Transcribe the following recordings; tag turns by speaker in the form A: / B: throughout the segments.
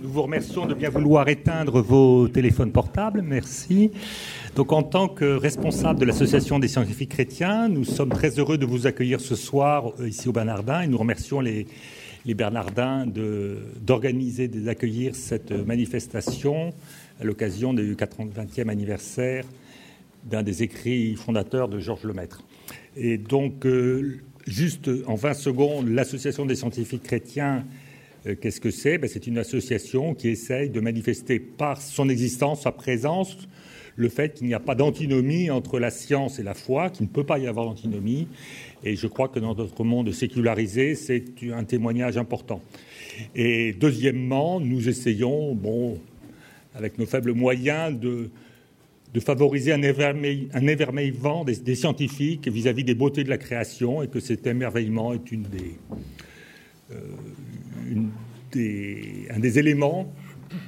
A: Nous vous remercions de bien vouloir éteindre vos téléphones portables. Merci. Donc, en tant que responsable de l'Association des scientifiques chrétiens, nous sommes très heureux de vous accueillir ce soir euh, ici au Bernardin et nous remercions les, Bernardins d'organiser, d'accueillir cette manifestation à l'occasion du 80e anniversaire d'un des écrits fondateurs de Georges Lemaître. Et donc, euh, juste en 20 secondes, l'Association des scientifiques chrétiens qu'est-ce que c'est? Ben, C'est une association qui essaye de manifester par son existence, sa présence, le fait qu'il n'y a pas d'antinomie entre la science et la foi, qu'il ne peut pas y avoir d'antinomie. Et je crois que dans notre monde sécularisé, c'est un témoignage important. Et deuxièmement, nous essayons, bon, avec nos faibles moyens, de, favoriser un, émerveillement des, scientifiques vis-à-vis des beautés de la création et que cet émerveillement est une des, euh, un des éléments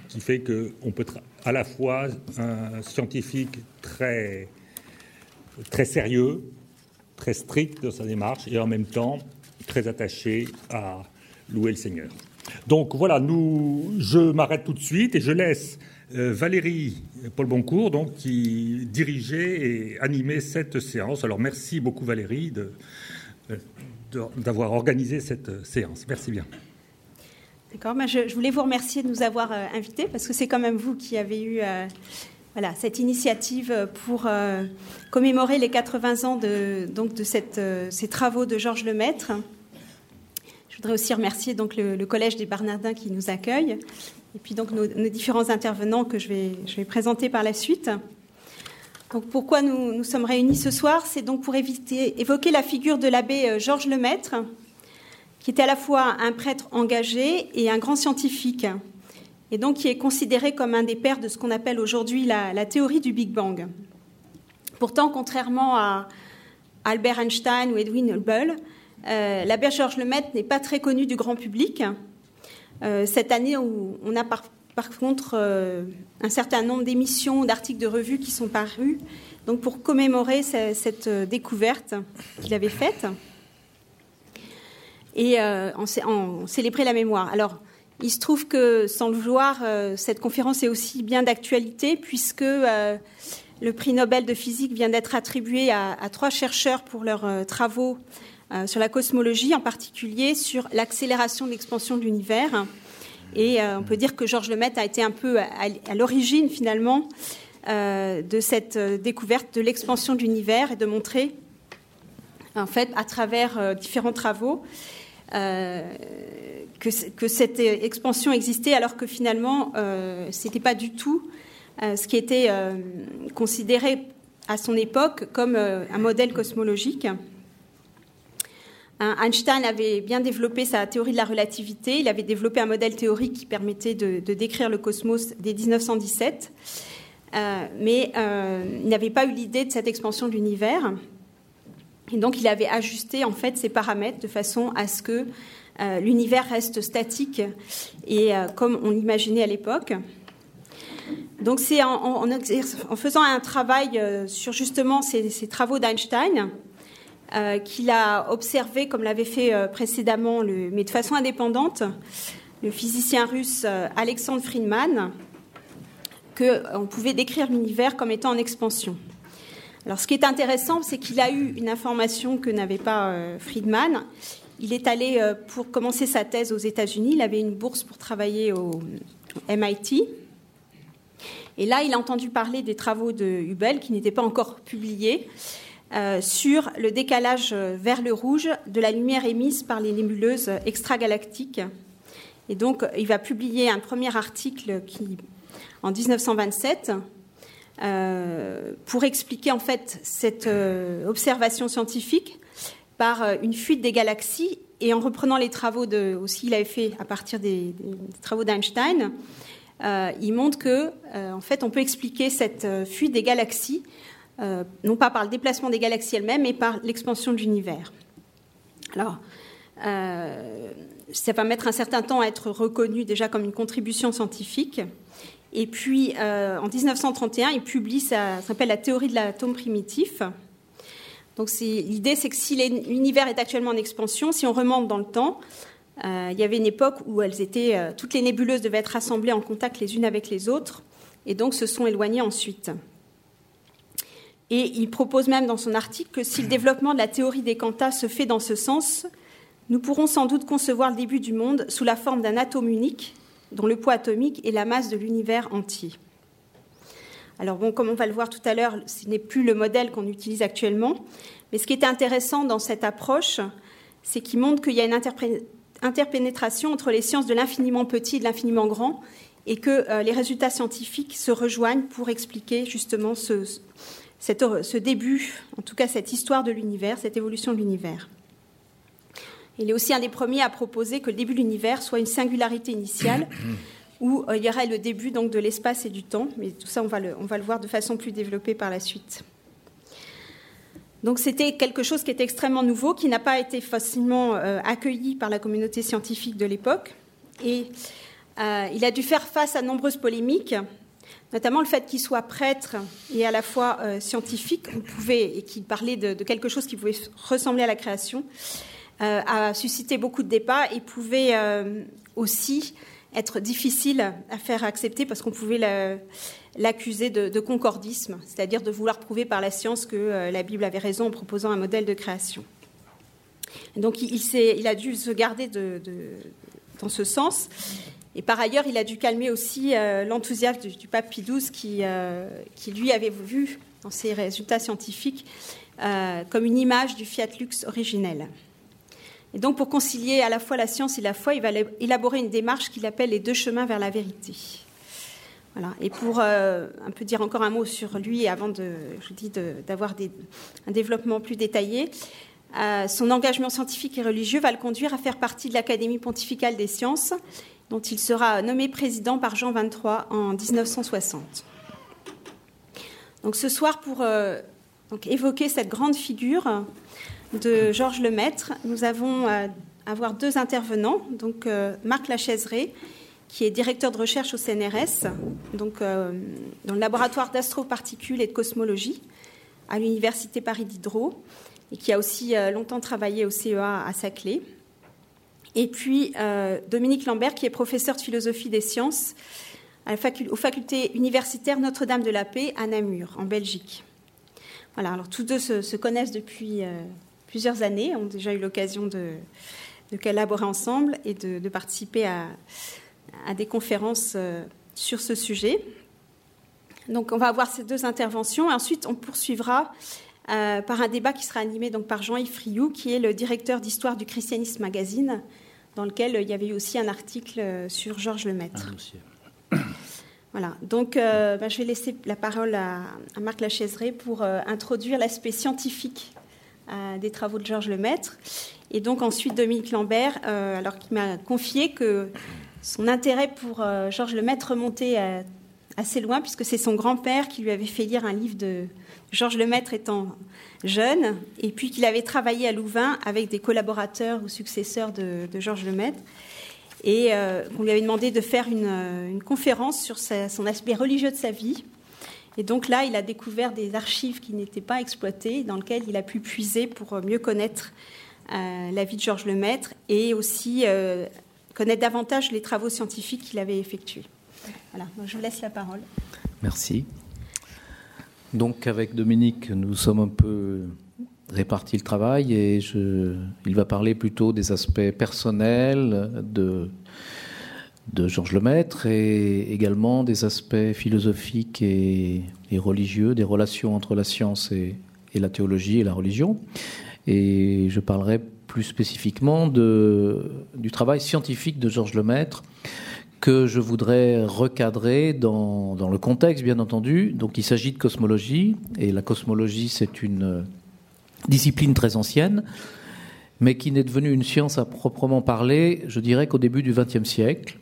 A: qui fait qu'on peut être à la fois un scientifique très, très sérieux, très strict dans sa démarche et en même temps très attaché à louer le Seigneur. Donc voilà, nous, je m'arrête tout de suite et je laisse euh, Valérie Paul Boncourt donc, qui dirigeait et animait cette séance. Alors merci beaucoup Valérie d'avoir organisé cette séance. Merci bien.
B: D'accord. Je, voulais vous remercier de nous avoir euh, invités parce que c'est quand même vous qui avez eu euh, voilà, cette initiative pour euh, commémorer les 80 ans de, donc, de cette, ces travaux de Georges Lemaître. Je voudrais aussi remercier donc, le, Collège des Bernardins qui nous accueille et puis donc nos, différents intervenants que je vais, je vais présenter par la suite. Donc pourquoi nous, nous sommes réunis ce soir? C'est donc pour éviter, évoquer la figure de l'abbé Georges Lemaître, qui était à la fois un prêtre engagé et un grand scientifique, et donc qui est considéré comme un des pères de ce qu'on appelle aujourd'hui la, théorie du Big Bang. Pourtant, contrairement à Albert Einstein ou Edwin Hubble, euh, l'abbé Georges Lemaître n'est pas très connu du grand public. Euh, cette année, on a par, contre euh, un certain nombre d'émissions, d'articles de revues qui sont parus, donc pour commémorer cette découverte qu'il avait faite et euh, en, célébrer la mémoire. Alors, il se trouve que, sans le vouloir, euh, cette conférence est aussi bien d'actualité puisque euh, le prix Nobel de physique vient d'être attribué à, trois chercheurs pour leurs travaux sur la cosmologie, en particulier sur l'accélération de l'expansion de l'univers. Et on peut dire que Georges Lemaitre a été un peu à, l'origine, finalement, de cette découverte de l'expansion de l'univers et de montrer, en fait, à travers différents travaux, euh, que, cette expansion existait alors que finalement euh, ce n'était pas du tout euh, ce qui était considéré à son époque comme un modèle cosmologique. Einstein avait bien développé sa théorie de la relativité. Il avait développé un modèle théorique qui permettait de décrire le cosmos dès 1917. mais il n'avait pas eu l'idée de cette expansion de l'univers. Et donc, il avait ajusté en fait ses paramètres de façon à ce que euh, l'univers reste statique et euh, comme on l'imaginait à l'époque. Donc, c'est en, faisant un travail euh, sur justement ces, travaux d'Einstein qu'il a observé, comme l'avait fait précédemment, mais de façon indépendante, le physicien russe Alexandre Friedman, qu'on pouvait décrire l'univers comme étant en expansion. Alors, ce qui est intéressant, c'est qu'il a eu une information que n'avait pas euh, Friedman. Il est allé euh, pour commencer sa thèse aux États-Unis. Il avait une bourse pour travailler au MIT. Et là, il a entendu parler des travaux de Hubble, qui n'étaient pas encore publiés, euh, sur le décalage vers le rouge de la lumière émise par les nébuleuses extragalactiques. Et donc, il va publier un premier article qui, en 1927 euh, pour expliquer en fait cette euh, observation scientifique par euh, une fuite des galaxies et en reprenant les travaux de aussi il avait fait à partir des, travaux d'Einstein, il montre que en fait on peut expliquer cette fuite des galaxies non pas par le déplacement des galaxies elles-mêmes, mais par l'expansion de l'univers. Alors, ça va mettre un certain temps à être reconnu déjà comme une contribution scientifique. Et puis, euh, en 1931, il publie ça, s'appelle la théorie de l'atome primitif. Donc, l'idée, c'est que si l'univers est actuellement en expansion, si on remonte dans le temps, il y avait une époque où elles étaient, toutes les nébuleuses devaient être rassemblées en contact les unes avec les autres, et donc se sont éloignées ensuite. Et il propose même dans son article que si le développement de la théorie des quantas se fait dans ce sens, nous pourrons sans doute concevoir le début du monde sous la forme d'un atome unique, dont le poids atomique est la masse de l'univers entier. Alors bon, comme on va le voir tout à l'heure, ce n'est plus le modèle qu'on utilise actuellement, mais ce qui est intéressant dans cette approche, c'est qu'il montre qu'il y a une interpénétration entre les sciences de l'infiniment petit et de l'infiniment grand, et que euh, les résultats scientifiques se rejoignent pour expliquer justement ce, ce début, en tout cas cette histoire de l'univers, cette évolution de l'univers. Il est aussi un des premiers à proposer que le début de l'univers soit une singularité initiale, où euh, il y aurait le début donc de l'espace et du temps. Mais tout ça, on va, le, on va le voir de façon plus développée par la suite. Donc c'était quelque chose qui était extrêmement nouveau, qui n'a pas été facilement euh, accueilli par la communauté scientifique de l'époque. Et euh, il a dû faire face à nombreuses polémiques, notamment le fait qu'il soit prêtre et à la fois scientifique, on pouvait, et qu'il parlait de, de, quelque chose qui pouvait ressembler à la création. Euh, a suscité beaucoup de débats et pouvait euh, aussi être difficile à faire accepter parce qu'on pouvait l'accuser de, concordisme, c'est-à-dire de vouloir prouver par la science que euh, la Bible avait raison en proposant un modèle de création. donc il, a dû se garder de, dans ce sens. Et par ailleurs, il a dû calmer aussi l'enthousiasme du, pape Pie XII qui, qui, lui, avait vu dans ses résultats scientifiques comme une image du Fiat Lux originel. Et donc, pour concilier à la fois la science et la foi, il va élaborer une démarche qu'il appelle les deux chemins vers la vérité. Voilà. Et pour euh, un peu dire encore un mot sur lui, avant de, je dis, d'avoir un développement plus détaillé, euh, son engagement scientifique et religieux va le conduire à faire partie de l'Académie pontificale des sciences, dont il sera nommé président par Jean XXIII en 1960. Donc ce soir, pour euh, évoquer cette grande figure, de Georges Lemaître, nous avons à euh, avoir deux intervenants. Donc euh, Marc Lachaiseray, qui est directeur de recherche au CNRS, donc euh, dans le laboratoire d'astroparticules et de cosmologie à l'université Paris Diderot, et qui a aussi longtemps travaillé au CEA à Saclay. Et puis Dominique Lambert, qui est professeur de philosophie des sciences aux facultés universitaires Notre-Dame de la Paix à Namur, en Belgique. Voilà, alors tous deux se, connaissent depuis plusieurs années, ont déjà eu l'occasion de, collaborer ensemble et de, participer à, des conférences euh, sur ce sujet. Donc on va avoir ces deux interventions. Ensuite, on poursuivra euh, par un débat qui sera animé donc par Jean-Yves Friou, qui est le directeur d'histoire du Christianisme Magazine, dans lequel il y avait eu aussi un article euh, sur Georges Lemaître. Voilà, donc ben, je vais laisser la parole à, Marc Lachaiseray pour introduire l'aspect scientifique des travaux de Georges Lemaître. Et donc ensuite Dominique Lambert, euh, alors qu'il m'a confié que son intérêt pour euh, Georges Lemaître remontait euh, assez loin, puisque c'est son grand-père qui lui avait fait lire un livre de Georges Lemaître étant jeune, et puis qu'il avait travaillé à Louvain avec des collaborateurs ou successeurs de, Georges Lemaître, et qu'on lui avait demandé de faire une, conférence sur son aspect religieux de sa vie. Et donc là, il a découvert des archives qui n'étaient pas exploitées, dans lesquelles il a pu puiser pour mieux connaître euh, la vie de Georges Lemaître et aussi euh, connaître davantage les travaux scientifiques qu'il avait effectués. Voilà, je vous laisse la parole.
C: Merci. Donc avec Dominique, nous sommes un peu répartis le travail et il va parler plutôt des aspects personnels de de Georges Lemaître et également des aspects philosophiques et, religieux, des relations entre la science et, la théologie et la religion. Et je parlerai plus spécifiquement du travail scientifique de Georges Lemaître que je voudrais recadrer dans le contexte, bien entendu. Donc il s'agit de cosmologie, et la cosmologie, c'est une discipline très ancienne, mais qui n'est devenue une science à proprement parler, je dirais qu'au début du XXe siècle.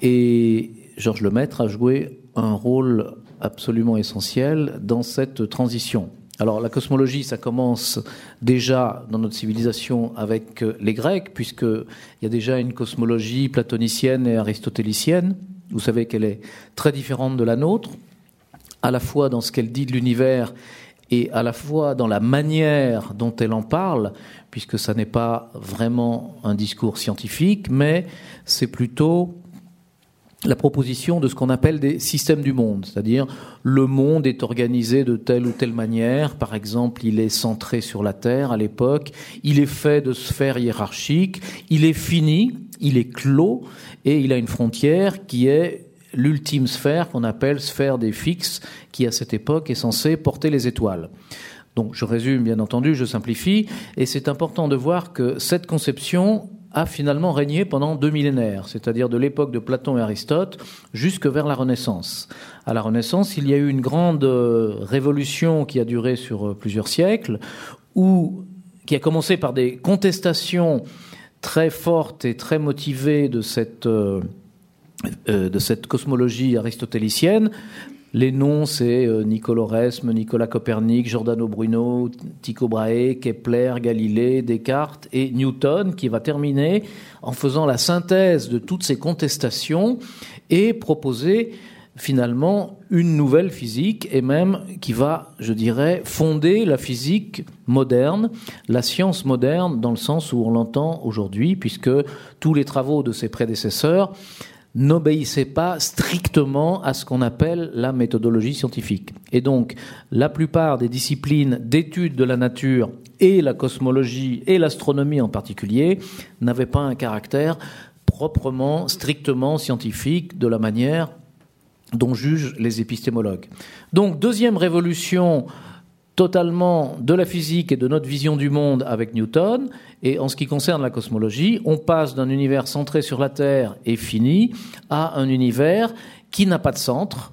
C: Et Georges Lemaître a joué un rôle absolument essentiel dans cette transition. Alors la cosmologie, ça commence déjà dans notre civilisation avec les Grecs, puisqu'il y a déjà une cosmologie platonicienne et aristotélicienne. Vous savez qu'elle est très différente de la nôtre, à la fois dans ce qu'elle dit de l'univers et à la fois dans la manière dont elle en parle, puisque ça n'est pas vraiment un discours scientifique, mais c'est plutôt la proposition de ce qu'on appelle des systèmes du monde, c'est-à-dire le monde est organisé de telle ou telle manière, par exemple il est centré sur la Terre à l'époque, il est fait de sphères hiérarchiques, il est fini, il est clos, et il a une frontière qui est l'ultime sphère qu'on appelle sphère des fixes, qui à cette époque est censée porter les étoiles. Donc je résume bien entendu, je simplifie, et c'est important de voir que cette conception a finalement régné pendant deux millénaires, c'est-à-dire de l'époque de Platon et Aristote jusque vers la Renaissance. À la Renaissance, il y a eu une grande euh, révolution qui a duré sur euh, plusieurs siècles, où, qui a commencé par des contestations très fortes et très motivées de cette, euh, de cette cosmologie aristotélicienne, les noms, c'est euh, Nicolas Resme, Nicolas Copernic, Giordano Bruno, Tycho Brahe, Kepler, Galilée, Descartes et Newton, qui va terminer en faisant la synthèse de toutes ces contestations et proposer finalement une nouvelle physique et même qui va, je dirais, fonder la physique moderne, la science moderne dans le sens où on l'entend aujourd'hui, puisque tous les travaux de ses prédécesseurs n'obéissait pas strictement à ce qu'on appelle la méthodologie scientifique. Et donc, la plupart des disciplines d'études de la nature et la cosmologie et l'astronomie en particulier n'avaient pas un caractère proprement, strictement scientifique de la manière dont jugent les épistémologues. Donc, deuxième révolution totalement de la physique et de notre vision du monde avec Newton. Et en ce qui concerne la cosmologie, on passe d'un univers centré sur la Terre et fini à un univers qui n'a pas de centre,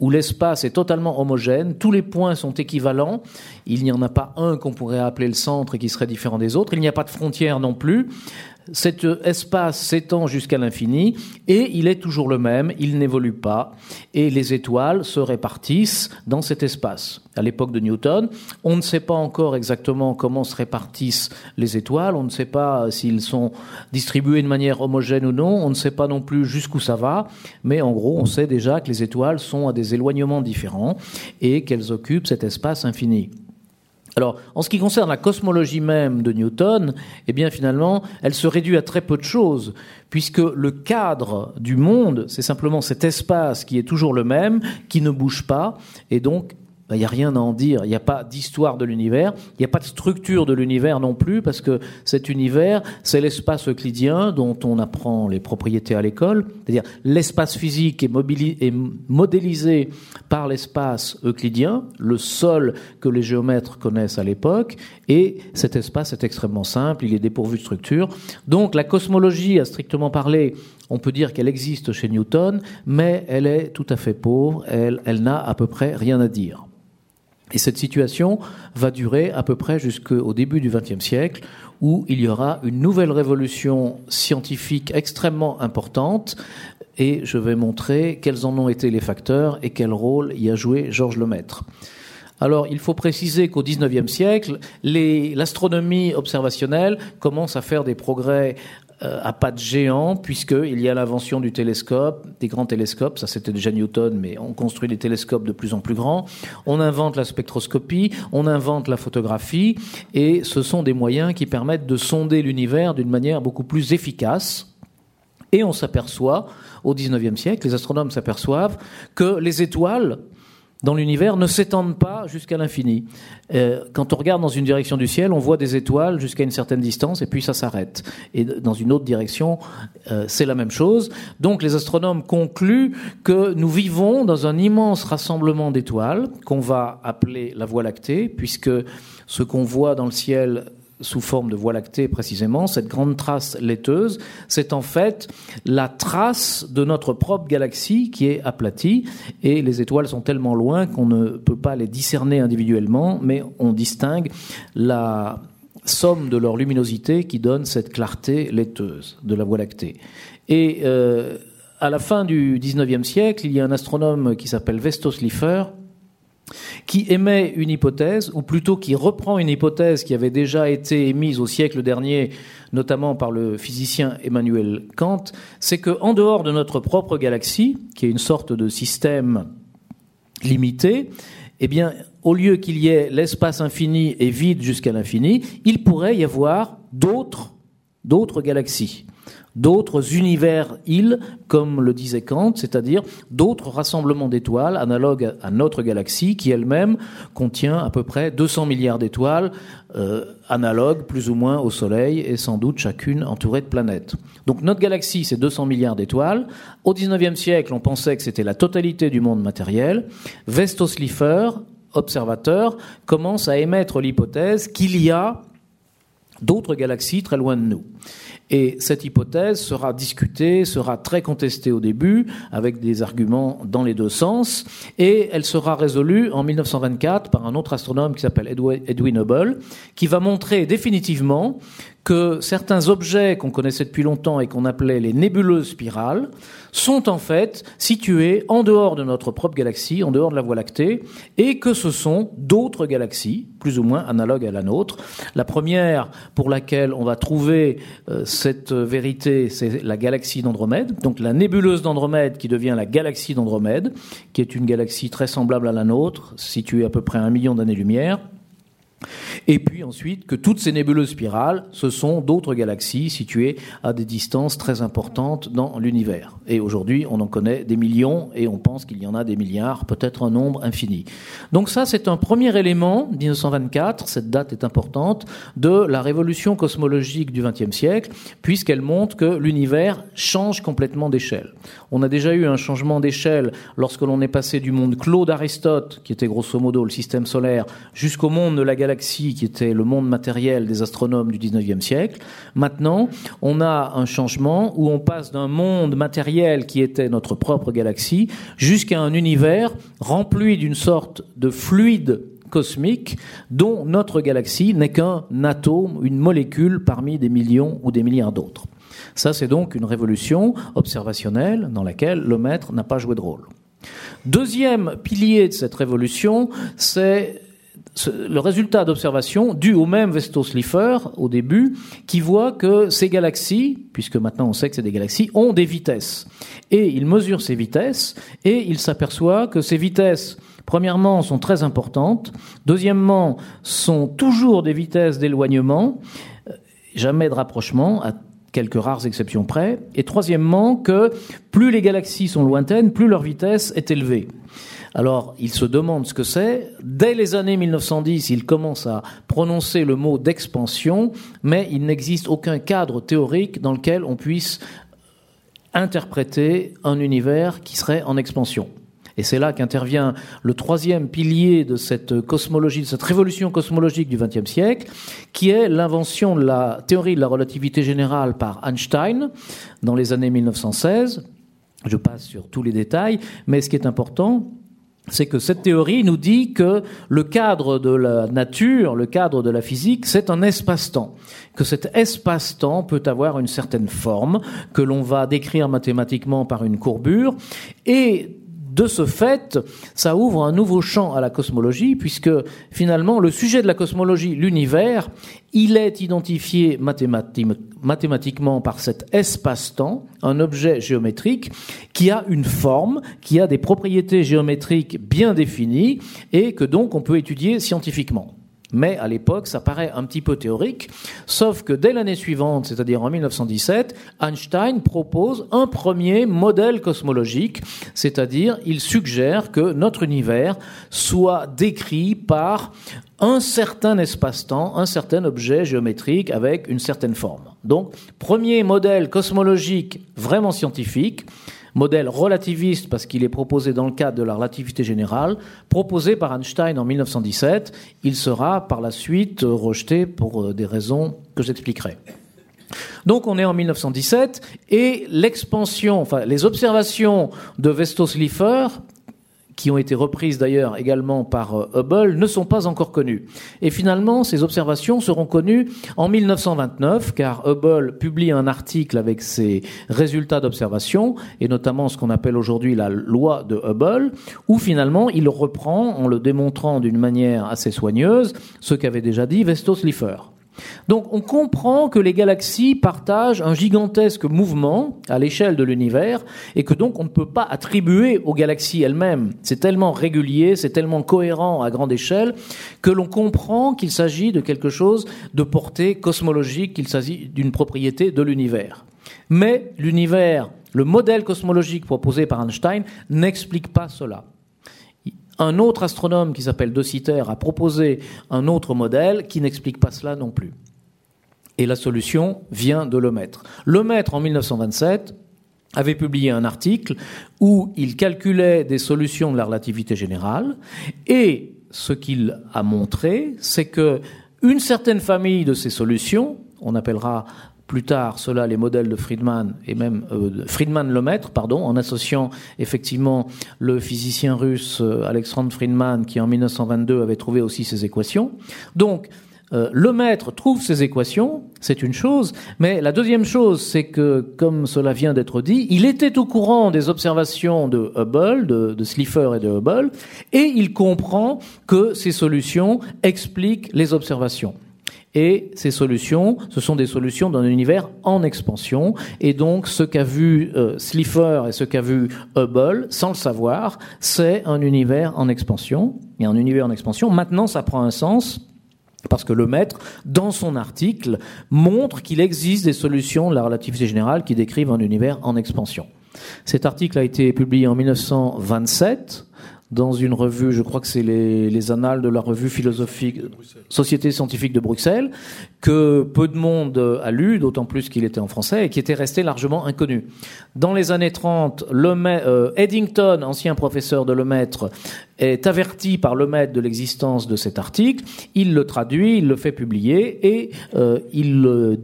C: où l'espace est totalement homogène, tous les points sont équivalents, il n'y en a pas un qu'on pourrait appeler le centre et qui serait différent des autres, il n'y a pas de frontières non plus, cet espace s'étend jusqu'à l'infini et il est toujours le même, il n'évolue pas et les étoiles se répartissent dans cet espace. À l'époque de Newton, on ne sait pas encore exactement comment se répartissent les étoiles, on ne sait pas s'ils sont distribués de manière homogène ou non, on ne sait pas non plus jusqu'où ça va, mais en gros, on sait déjà que les étoiles sont à des éloignements différents et qu'elles occupent cet espace infini. Alors, en ce qui concerne la cosmologie même de Newton, eh bien finalement, elle se réduit à très peu de choses, puisque le cadre du monde, c'est simplement cet espace qui est toujours le même, qui ne bouge pas, et donc il ben, n'y a rien à en dire. Il n'y a pas d'histoire de l'univers, il n'y a pas de structure de l'univers non plus, parce que cet univers, c'est l'espace euclidien dont on apprend les propriétés à l'école, c'est-à-dire l'espace physique est, modélisé par l'espace euclidien, le sol que les géomètres connaissent à l'époque, et cet espace est extrêmement simple, il est dépourvu de structure. Donc la cosmologie, à strictement parler, on peut dire qu'elle existe chez Newton, mais elle est tout à fait pauvre, elle n'a à peu près rien à dire. Et cette situation va durer à peu près jusqu'au début du XXe siècle, où il y aura une nouvelle révolution scientifique extrêmement importante, et je vais montrer quels en ont été les facteurs et quel rôle y a joué Georges Lemaître. Alors, il faut préciser qu'au XIXe siècle, l'astronomie observationnelle commence à faire des progrès à pas de géant, puisqu'il y a l'invention du télescope, des grands télescopes, ça c'était déjà Newton, mais on construit des télescopes de plus en plus grands, on invente la spectroscopie, on invente la photographie, et ce sont des moyens qui permettent de sonder l'univers d'une manière beaucoup plus efficace. Et on s'aperçoit, au XIXe siècle, les astronomes s'aperçoivent que les étoiles, dans l'univers ne s'étendent pas jusqu'à l'infini. Euh, quand on regarde dans une direction du ciel, on voit des étoiles jusqu'à une certaine distance et puis ça s'arrête. Et dans une autre direction, euh, c'est la même chose. Donc les astronomes concluent que nous vivons dans un immense rassemblement d'étoiles qu'on va appeler la Voie lactée, puisque ce qu'on voit dans le ciel sous forme de voie lactée précisément, cette grande trace laiteuse, c'est en fait la trace de notre propre galaxie qui est aplatie et les étoiles sont tellement loin qu'on ne peut pas les discerner individuellement, mais on distingue la somme de leur luminosité qui donne cette clarté laiteuse de la voie lactée. Et euh, à la fin du XIXe siècle, il y a un astronome qui s'appelle Vestos Lieffer qui émet une hypothèse, ou plutôt qui reprend une hypothèse qui avait déjà été émise au siècle dernier, notamment par le physicien Emmanuel Kant, c'est qu'en dehors de notre propre galaxie, qui est une sorte de système limité, eh bien, au lieu qu'il y ait l'espace infini et vide jusqu'à l'infini, il pourrait y avoir d'autres, d'autres galaxies d'autres univers-îles, comme le disait Kant, c'est-à-dire d'autres rassemblements d'étoiles analogues à notre galaxie, qui elle-même contient à peu près 200 milliards d'étoiles, euh, analogues plus ou moins au Soleil, et sans doute chacune entourée de planètes. Donc notre galaxie, c'est 200 milliards d'étoiles. Au XIXe siècle, on pensait que c'était la totalité du monde matériel. Vestoslifer, observateur, commence à émettre l'hypothèse qu'il y a d'autres galaxies très loin de nous. Et cette hypothèse sera discutée, sera très contestée au début, avec des arguments dans les deux sens, et elle sera résolue en 1924 par un autre astronome qui s'appelle Edwin Hubble, qui va montrer définitivement que certains objets qu'on connaissait depuis longtemps et qu'on appelait les nébuleuses spirales sont en fait situés en dehors de notre propre galaxie, en dehors de la Voie lactée, et que ce sont d'autres galaxies, plus ou moins analogues à la nôtre. La première pour laquelle on va trouver euh, cette vérité, c'est la galaxie d'Andromède, donc la nébuleuse d'Andromède qui devient la galaxie d'Andromède, qui est une galaxie très semblable à la nôtre, située à peu près à un million d'années-lumière. Et puis ensuite que toutes ces nébuleuses spirales, ce sont d'autres galaxies situées à des distances très importantes dans l'univers. Et aujourd'hui, on en connaît des millions et on pense qu'il y en a des milliards, peut-être un nombre infini. Donc ça, c'est un premier élément, 1924, cette date est importante, de la révolution cosmologique du XXe siècle, puisqu'elle montre que l'univers change complètement d'échelle. On a déjà eu un changement d'échelle lorsque l'on est passé du monde clos d'Aristote, qui était grosso modo le système solaire, jusqu'au monde de la galaxie galaxie qui était le monde matériel des astronomes du 19e siècle. Maintenant, on a un changement où on passe d'un monde matériel qui était notre propre galaxie jusqu'à un univers rempli d'une sorte de fluide cosmique dont notre galaxie n'est qu'un atome, une molécule parmi des millions ou des milliards d'autres. Ça, c'est donc une révolution observationnelle dans laquelle le maître n'a pas joué de rôle. Deuxième pilier de cette révolution, c'est le résultat d'observation dû au même Vestoslifer au début, qui voit que ces galaxies, puisque maintenant on sait que c'est des galaxies, ont des vitesses. Et il mesure ces vitesses et il s'aperçoit que ces vitesses, premièrement, sont très importantes, deuxièmement, sont toujours des vitesses d'éloignement, euh, jamais de rapprochement, à quelques rares exceptions près, et troisièmement, que plus les galaxies sont lointaines, plus leur vitesse est élevée. Alors, il se demande ce que c'est. Dès les années 1910, il commence à prononcer le mot d'expansion, mais il n'existe aucun cadre théorique dans lequel on puisse interpréter un univers qui serait en expansion. Et c'est là qu'intervient le troisième pilier de cette cosmologie, de cette révolution cosmologique du XXe siècle, qui est l'invention de la théorie de la relativité générale par Einstein dans les années 1916. Je passe sur tous les détails, mais ce qui est important, c'est que cette théorie nous dit que le cadre de la nature, le cadre de la physique, c'est un espace-temps. Que cet espace-temps peut avoir une certaine forme, que l'on va décrire mathématiquement par une courbure, et de ce fait, ça ouvre un nouveau champ à la cosmologie, puisque finalement, le sujet de la cosmologie, l'univers, il est identifié mathématiquement par cet espace-temps, un objet géométrique qui a une forme, qui a des propriétés géométriques bien définies, et que donc on peut étudier scientifiquement. Mais à l'époque, ça paraît un petit peu théorique, sauf que dès l'année suivante, c'est-à-dire en 1917, Einstein propose un premier modèle cosmologique, c'est-à-dire il suggère que notre univers soit décrit par un certain espace-temps, un certain objet géométrique avec une certaine forme. Donc, premier modèle cosmologique vraiment scientifique, modèle relativiste parce qu'il est proposé dans le cadre de la relativité générale, proposé par Einstein en 1917. Il sera par la suite rejeté pour euh, des raisons que j'expliquerai. Donc on est en 1917 et l'expansion, enfin les observations de Vestoslifer qui ont été reprises d'ailleurs également par euh, Hubble, ne sont pas encore connues. Et finalement, ces observations seront connues en 1929, car Hubble publie un article avec ses résultats d'observation, et notamment ce qu'on appelle aujourd'hui la loi de Hubble, où finalement il reprend, en le démontrant d'une manière assez soigneuse, ce qu'avait déjà dit Vestoslifer. Donc on comprend que les galaxies partagent un gigantesque mouvement à l'échelle de l'univers et que donc on ne peut pas attribuer aux galaxies elles-mêmes. C'est tellement régulier, c'est tellement cohérent à grande échelle que l'on comprend qu'il s'agit de quelque chose de portée cosmologique, qu'il s'agit d'une propriété de l'univers. Mais l'univers, le modèle cosmologique proposé par Einstein n'explique pas cela. Un autre astronome qui s'appelle De Sitter a proposé un autre modèle qui n'explique pas cela non plus. Et la solution vient de Lemaitre. Lemaitre, en 1927, avait publié un article où il calculait des solutions de la relativité générale et ce qu'il a montré, c'est que une certaine famille de ces solutions, on appellera plus tard cela les modèles de Friedman et même euh, Friedman Lemaitre, pardon, en associant effectivement le physicien russe euh, Alexandre Friedman qui en 1922 avait trouvé aussi ces équations. Donc euh, Lemaitre trouve ces équations, c'est une chose, mais la deuxième chose, c'est que, comme cela vient d'être dit, il était au courant des observations de Hubble, de, de Slipher et de Hubble, et il comprend que ces solutions expliquent les observations. Et ces solutions, ce sont des solutions d'un univers en expansion. Et donc, ce qu'a vu euh, Slipher et ce qu'a vu Hubble, sans le savoir, c'est un univers en expansion. Et un univers en expansion, maintenant, ça prend un sens. Parce que le maître, dans son article, montre qu'il existe des solutions de la relativité générale qui décrivent un univers en expansion. Cet article a été publié en 1927 dans une revue, je crois que c'est les, les, annales de la revue philosophique Société scientifique de Bruxelles, que peu de monde a lu, d'autant plus qu'il était en français, et qui était resté largement inconnu. Dans les années 30, euh, Eddington, ancien professeur de Lemaître, est averti par Lemaître de l'existence de cet article, il le traduit, il le fait publier, et euh, il,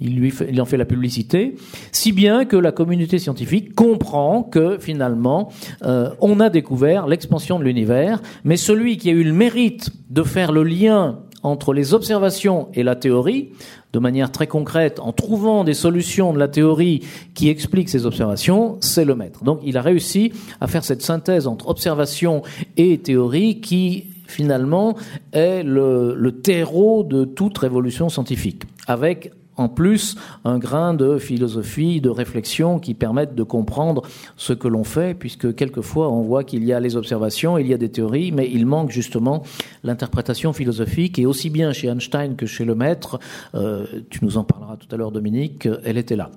C: il, lui en fait la publicité, si bien que la communauté scientifique comprend que finalement, euh, on a découvert l'expansion de l'univers, mais celui qui a eu le mérite de faire le lien entre les observations et la théorie, de manière très concrète, en trouvant des solutions de la théorie qui expliquent ces observations, c'est le maître. Donc il a réussi à faire cette synthèse entre observation et théorie qui finalement est le, le terreau de toute révolution scientifique, avec en plus un grain de philosophie, de réflexion qui permettent de comprendre ce que l'on fait, puisque quelquefois on voit qu'il y a les observations, il y a des théories, mais il manque justement l'interprétation philosophique, et aussi bien chez Einstein que chez le maître, euh, tu nous en parleras tout à l'heure Dominique, elle était là.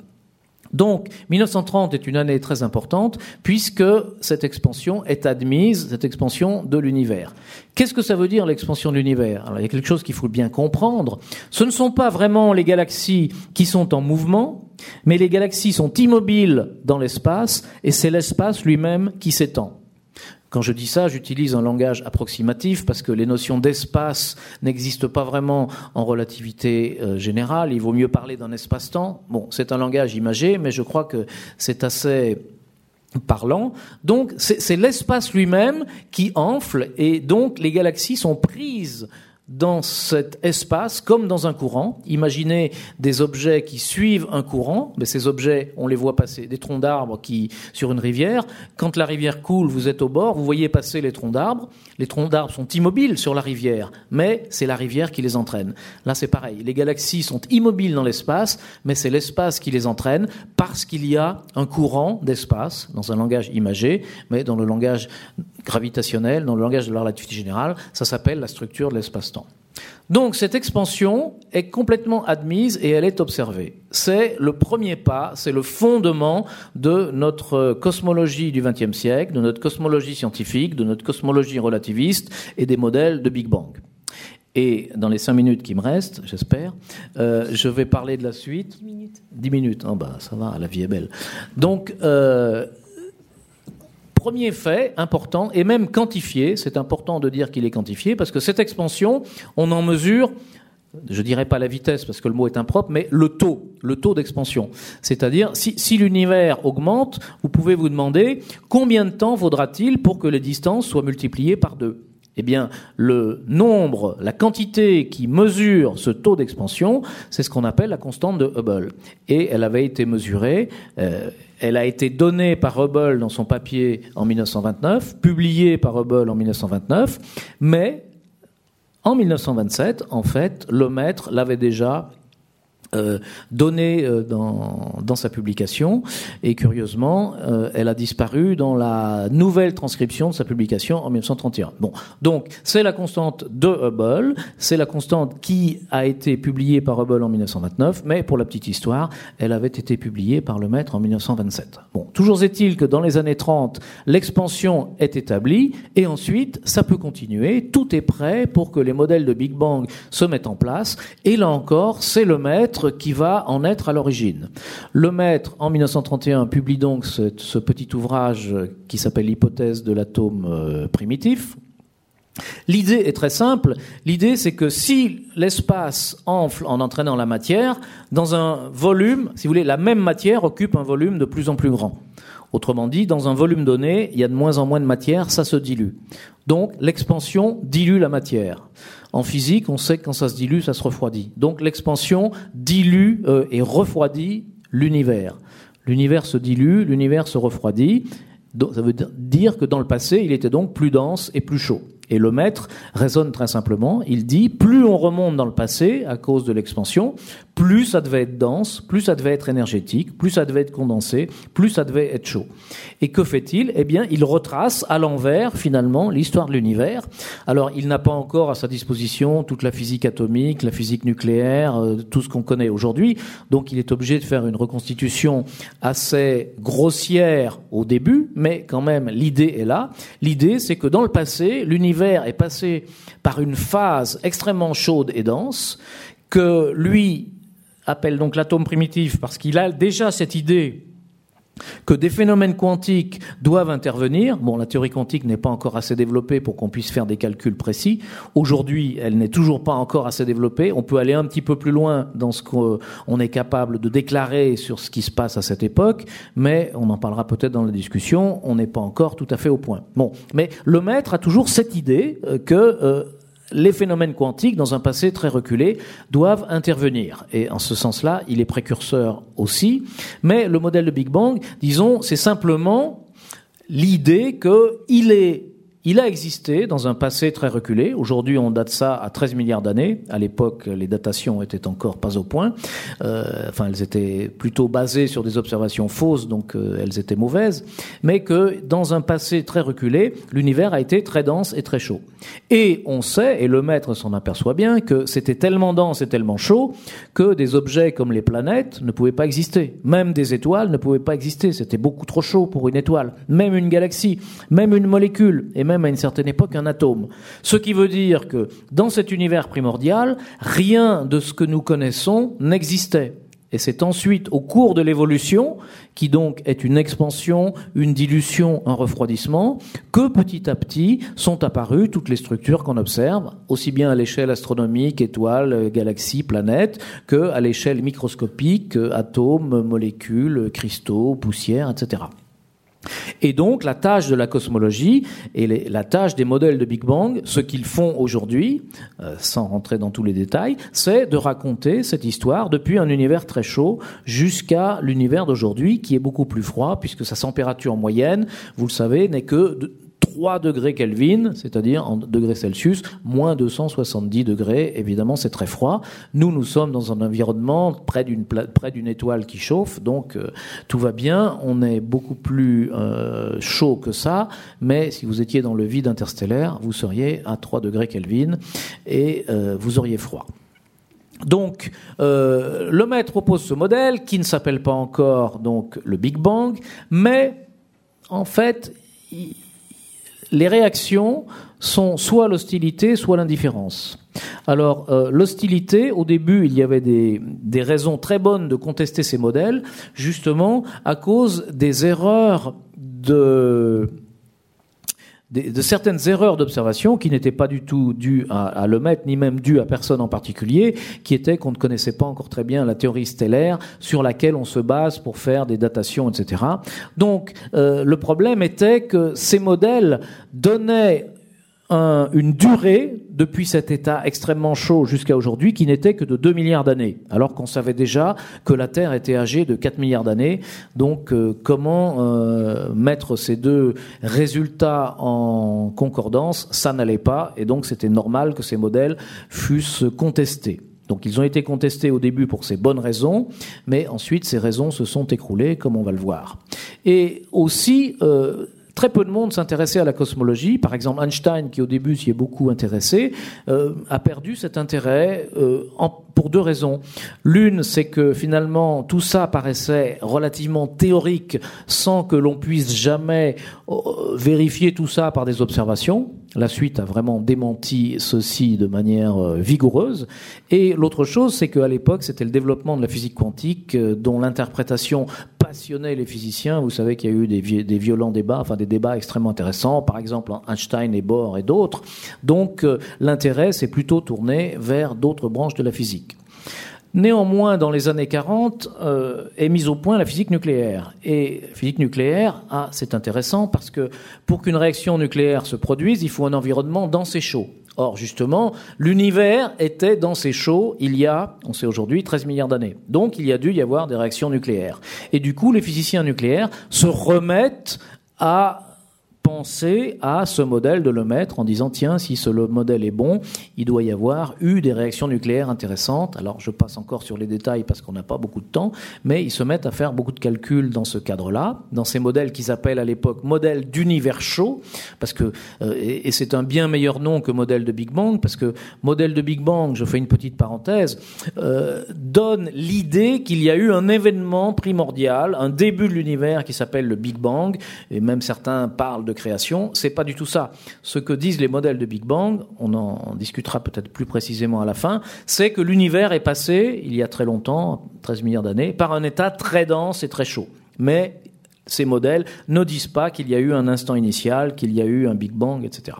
C: Donc, 1930 est une année très importante puisque cette expansion est admise, cette expansion de l'univers. Qu'est-ce que ça veut dire l'expansion de l'univers? Alors, il y a quelque chose qu'il faut bien comprendre. Ce ne sont pas vraiment les galaxies qui sont en mouvement, mais les galaxies sont immobiles dans l'espace et c'est l'espace lui-même qui s'étend. Quand je dis ça, j'utilise un langage approximatif parce que les notions d'espace n'existent pas vraiment en relativité euh, générale. Il vaut mieux parler d'un espace-temps. Bon, c'est un langage imagé, mais je crois que c'est assez parlant. Donc, c'est l'espace lui-même qui enfle et donc les galaxies sont prises dans cet espace comme dans un courant. Imaginez des objets qui suivent un courant, mais ces objets, on les voit passer, des troncs d'arbres qui sur une rivière. Quand la rivière coule, vous êtes au bord, vous voyez passer les troncs d'arbres. Les troncs d'arbres sont immobiles sur la rivière, mais c'est la rivière qui les entraîne. Là, c'est pareil. Les galaxies sont immobiles dans l'espace, mais c'est l'espace qui les entraîne parce qu'il y a un courant d'espace dans un langage imagé, mais dans le langage gravitationnel, dans le langage de la relativité générale, ça s'appelle la structure de l'espace-temps. Donc cette expansion est complètement admise et elle est observée. C'est le premier pas, c'est le fondement de notre cosmologie du XXe siècle, de notre cosmologie scientifique, de notre cosmologie relativiste et des modèles de Big Bang. Et dans les cinq minutes qui me restent, j'espère, euh, je vais parler de la suite. Dix minutes. Dix minutes. Oh bah ça va, la vie est belle. Donc euh, premier fait important, et même quantifié, c'est important de dire qu'il est quantifié, parce que cette expansion, on en mesure je dirais pas la vitesse parce que le mot est impropre, mais le taux, le taux d'expansion. C'est-à-dire, si, si l'univers augmente, vous pouvez vous demander combien de temps vaudra-t-il pour que les distances soient multipliées par deux eh bien, le nombre, la quantité qui mesure ce taux d'expansion, c'est ce qu'on appelle la constante de Hubble. Et elle avait été mesurée, euh, elle a été donnée par Hubble dans son papier en 1929, publiée par Hubble en 1929, mais En 1927, en fait, le maître l'avait déjà donnée euh, dans, dans, sa publication. Et curieusement euh, elle a disparu dans la nouvelle transcription de sa publication en 1931. Bon, donc c'est la constante de Hubble, c'est la constante qui a été publiée par Hubble en 1929, mais pour la petite histoire, elle avait été publiée par le maître en 1927. Bon, toujours est-il que dans les années 30, l'expansion est établie. Et ensuite ça peut continuer, tout est prêt pour que les modèles de Big Bang se mettent en place. Et là encore, c'est le maître qui va en être à l'origine. Le maître, en 1931, publie donc ce, petit ouvrage qui s'appelle L'hypothèse de l'atome euh, primitif. L'idée est très simple. L'idée, c'est que si l'espace enfle en entraînant la matière, dans un volume, si vous voulez, la même matière occupe un volume de plus en plus grand. Autrement dit, dans un volume donné, il y a de moins en moins de matière, ça se dilue. Donc, l'expansion dilue la matière. En physique, on sait que quand ça se dilue, ça se refroidit. Donc l'expansion dilue euh, et refroidit l'univers. L'univers se dilue, l'univers se refroidit. ça veut dire que dans le passé, il était donc plus dense et plus chaud. Et le maître raisonne très simplement, il dit, plus on remonte dans le passé à cause de l'expansion, plus ça devait être dense, plus ça devait être énergétique, plus ça devait être condensé, plus ça devait être chaud. Et que fait-il? Eh bien, il retrace à l'envers, finalement, l'histoire de l'univers. Alors, il n'a pas encore à sa disposition toute la physique atomique, la physique nucléaire, euh, tout ce qu'on connaît aujourd'hui. Donc, il est obligé de faire une reconstitution assez grossière au début, mais quand même, l'idée est là. L'idée, c'est que dans le passé, l'univers est passé par une phase extrêmement chaude et dense, que lui appelle donc l'atome primitif parce qu'il a déjà cette idée que des phénomènes quantiques doivent intervenir. Bon, la théorie quantique n'est pas encore assez développée pour qu'on puisse faire des calculs précis. Aujourd'hui, elle n'est toujours pas encore assez développée. On peut aller un petit peu plus loin dans ce qu'on est capable de déclarer sur ce qui se passe à cette époque, mais on en parlera peut-être dans la discussion. On n'est pas encore tout à fait au point. Bon, mais le maître a toujours cette idée euh, que euh, les phénomènes quantiques, dans un passé très reculé, doivent intervenir. Et en ce sens-là, il est précurseur aussi. Mais le modèle de Big Bang, disons, c'est simplement l'idée qu'il est il a existé dans un passé très reculé. Aujourd'hui, on date ça à 13 milliards d'années. À l'époque, les datations étaient encore pas au point. Euh, enfin, elles étaient plutôt basées sur des observations fausses, donc euh, elles étaient mauvaises. Mais que dans un passé très reculé, l'univers a été très dense et très chaud. Et on sait, et le maître s'en aperçoit bien, que c'était tellement dense et tellement chaud que des objets comme les planètes ne pouvaient pas exister. Même des étoiles ne pouvaient pas exister. C'était beaucoup trop chaud pour une étoile. Même une galaxie, même une molécule, et même à une certaine époque un atome. Ce qui veut dire que dans cet univers primordial, rien de ce que nous connaissons n'existait. Et c'est ensuite, au cours de l'évolution, qui donc est une expansion, une dilution, un refroidissement, que petit à petit sont apparues toutes les structures qu'on observe, aussi bien à l'échelle astronomique, étoiles, galaxies, planètes, que à l'échelle microscopique, atomes, molécules, cristaux, poussières, etc. Et donc la tâche de la cosmologie et la tâche des modèles de Big Bang, ce qu'ils font aujourd'hui, euh, sans rentrer dans tous les détails, c'est de raconter cette histoire depuis un univers très chaud jusqu'à l'univers d'aujourd'hui qui est beaucoup plus froid puisque sa température moyenne, vous le savez, n'est que 3 degrés Kelvin, c'est-à-dire en degrés Celsius, moins 270 degrés. Évidemment, c'est très froid. Nous, nous sommes dans un environnement près d'une étoile qui chauffe, donc euh, tout va bien. On est beaucoup plus euh, chaud que ça, mais si vous étiez dans le vide interstellaire, vous seriez à 3 degrés Kelvin et euh, vous auriez froid. Donc, le maître propose ce modèle qui ne s'appelle pas encore donc le Big Bang, mais en fait, les réactions sont soit l'hostilité, soit l'indifférence. Alors, euh, l'hostilité, au début, il y avait des, des, raisons très bonnes de contester ces modèles, justement à cause des erreurs de de certaines erreurs d'observation qui n'étaient pas du tout dues à, à, le maître, ni même dues à personne en particulier, qui étaient qu'on ne connaissait pas encore très bien la théorie stellaire sur laquelle on se base pour faire des datations, etc. Donc euh, le problème était que ces modèles donnaient un, une durée depuis cet état extrêmement chaud jusqu'à aujourd'hui qui n'était que de 2 milliards d'années, alors qu'on savait déjà que la Terre était âgée de 4 milliards d'années. Donc euh, comment euh, mettre ces deux résultats en concordance? Ça n'allait pas, et donc c'était normal que ces modèles fussent contestés. Donc ils ont été contestés au début pour ces bonnes raisons, mais ensuite ces raisons se sont écroulées, comme on va le voir. Et aussi, euh, Très peu de monde s'intéressait à la cosmologie. Par exemple, Einstein, qui au début s'y est beaucoup intéressé, euh, a perdu cet intérêt euh, pour deux raisons. L'une, c'est que finalement tout ça paraissait relativement théorique, sans que l'on puisse jamais euh, vérifier tout ça par des observations. La suite a vraiment démenti ceci de manière vigoureuse. Et l'autre chose, c'est qu'à l'époque, c'était le développement de la physique quantique, dont l'interprétation passionnait les physiciens. Vous savez qu'il y a eu des, des, violents débats, enfin des débats extrêmement intéressants, par exemple Einstein et Bohr et d'autres. Donc euh, l'intérêt s'est plutôt tourné vers d'autres branches de la physique. Néanmoins, dans les années 40, euh, est mise au point la physique nucléaire. Et physique nucléaire, ah, c'est intéressant parce que pour qu'une réaction nucléaire se produise, il faut un environnement dense et chaud. Or, justement, l'univers était dans ces chauds il y a, on sait aujourd'hui, 13 milliards d'années. Donc, il y a dû y avoir des réactions nucléaires. Et du coup, les physiciens nucléaires se remettent à penser à ce modèle, de le mettre en disant tiens, si ce modèle est bon, il doit y avoir eu des réactions nucléaires intéressantes. Alors je passe encore sur les détails parce qu'on n'a pas beaucoup de temps, mais ils se mettent à faire beaucoup de calculs dans ce cadre-là, dans ces modèles qu'ils appellent à l'époque modèles d'univers chaud, parce que euh, et, c'est un bien meilleur nom que modèle de Big Bang, parce que modèle de Big Bang, je fais une petite parenthèse, euh, donne l'idée qu'il y a eu un événement primordial, un début de l'univers qui s'appelle le Big Bang, et même certains parlent de création, c'est pas du tout ça. Ce que disent les modèles de Big Bang, on en discutera peut-être plus précisément à la fin, c'est que l'univers est passé, il y a très longtemps, 13 milliards d'années, par un état très dense et très chaud. Mais ces modèles ne disent pas qu'il y a eu un instant initial, qu'il y a eu un Big Bang, etc.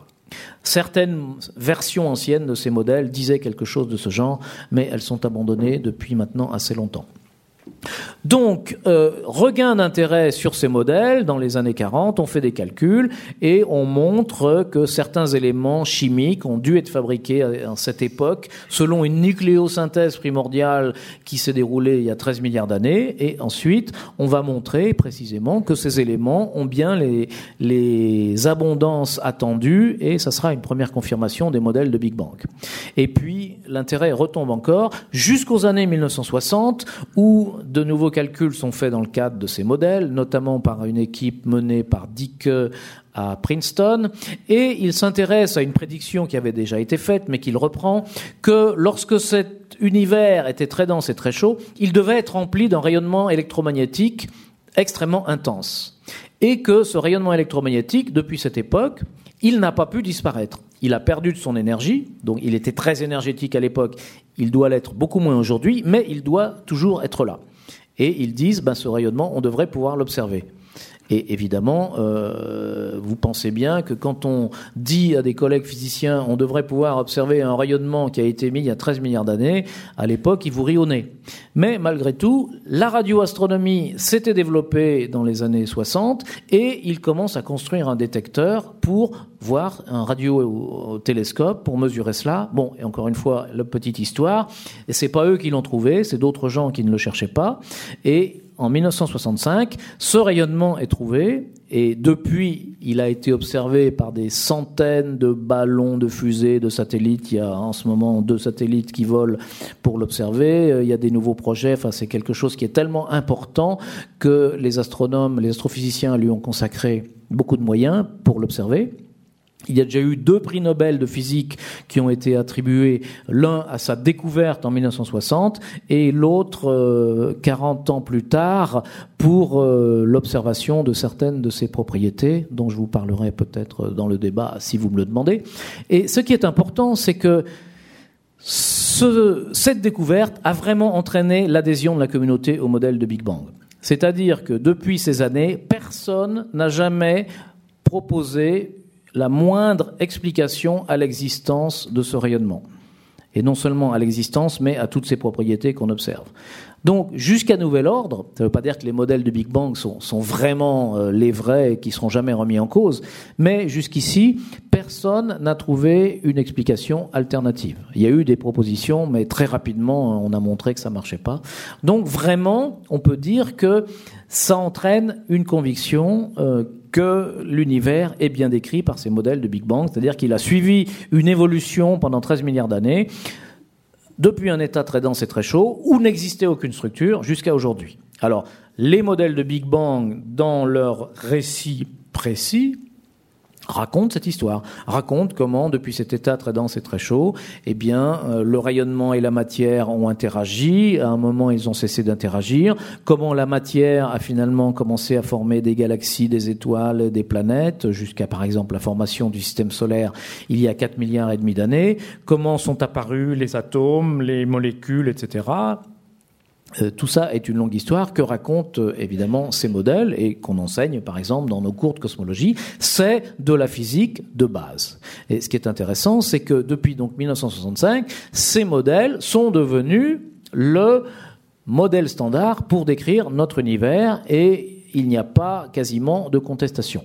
C: Certaines versions anciennes de ces modèles disaient quelque chose de ce genre, mais elles sont abandonnées depuis maintenant assez longtemps. Donc, euh, regain d'intérêt sur ces modèles dans les années 40, on fait des calculs et on montre que certains éléments chimiques ont dû être fabriqués à cette époque selon une nucléosynthèse primordiale qui s'est déroulée il y a 13 milliards d'années. Et ensuite, on va montrer précisément que ces éléments ont bien les, les abondances attendues et ça sera une première confirmation des modèles de Big Bang. Et puis, l'intérêt retombe encore jusqu'aux années 1960 où de nouveaux calculs sont faits dans le cadre de ces modèles, notamment par une équipe menée par Dick à Princeton, et il s'intéresse à une prédiction qui avait déjà été faite, mais qu'il reprend, que lorsque cet univers était très dense et très chaud, il devait être rempli d'un rayonnement électromagnétique extrêmement intense. Et que ce rayonnement électromagnétique, depuis cette époque, il n'a pas pu disparaître. Il a perdu de son énergie, donc il était très énergétique à l'époque, il doit l'être beaucoup moins aujourd'hui, mais il doit toujours être là. Et ils disent, ben, ce rayonnement, on devrait pouvoir l'observer. Et évidemment, euh, vous pensez bien que quand on dit à des collègues physiciens, on devrait pouvoir observer un rayonnement qui a été mis il y a 13 milliards d'années, à l'époque, ils vous rient au nez. Mais malgré tout, la radioastronomie s'était développée dans les années 60 et ils commencent à construire un détecteur pour voir un radio télescope pour mesurer cela. Bon, et encore une fois, la petite histoire, c'est pas eux qui l'ont trouvé, c'est d'autres gens qui ne le cherchaient pas. Et en 1965, ce rayonnement est trouvé et depuis, il a été observé par des centaines de ballons, de fusées, de satellites. Il y a en ce moment deux satellites qui volent pour l'observer. Euh, il y a des nouveaux projets. Enfin, c'est quelque chose qui est tellement important que les astronomes, les astrophysiciens lui ont consacré beaucoup de moyens pour l'observer. Il y a déjà eu deux prix Nobel de physique qui ont été attribués, l'un à sa découverte en 1960 et l'autre 40 euh, ans plus tard pour euh, l'observation de certaines de ses propriétés, dont je vous parlerai peut-être dans le débat si vous me le demandez. Et ce qui est important, c'est que cette découverte a vraiment entraîné l'adhésion de la communauté au modèle de Big Bang. C'est-à-dire que depuis ces années, personne n'a jamais proposé la moindre explication à l'existence de ce rayonnement. Et non seulement à l'existence, mais à toutes ses propriétés qu'on observe. Donc, jusqu'à nouvel ordre, ça ne veut pas dire que les modèles du Big Bang sont, vraiment euh, les vrais et qui seront jamais remis en cause, mais jusqu'ici, personne n'a trouvé une explication alternative. Il y a eu des propositions, mais très rapidement, on a montré que ça marchait pas. Donc, vraiment, on peut dire que ça entraîne une conviction euh, que l'univers est bien décrit par ces modèles de Big Bang, c'est-à-dire qu'il a suivi une évolution pendant 13 milliards d'années depuis un état très dense et très chaud, où n'existait aucune structure, jusqu'à aujourd'hui. Alors, les modèles de Big Bang, dans leur récit précis, raconte cette histoire, raconte comment, depuis cet état très dense et très chaud, eh bien, euh, le rayonnement et la matière ont interagi. À un moment, ils ont cessé d'interagir. Comment la matière a finalement commencé à former des galaxies, des étoiles, des planètes, jusqu'à par exemple la formation du système solaire il y a 4 milliards et demi d'années? Comment sont apparus les atomes, les molécules, etc. Euh, tout ça est une longue histoire que racontent euh, évidemment ces modèles et qu'on enseigne par exemple dans nos cours de cosmologie. C'est de la physique de base. Et ce qui est intéressant, c'est que depuis donc 1965, ces modèles sont devenus le modèle standard pour décrire notre univers et il n'y a pas quasiment de contestation.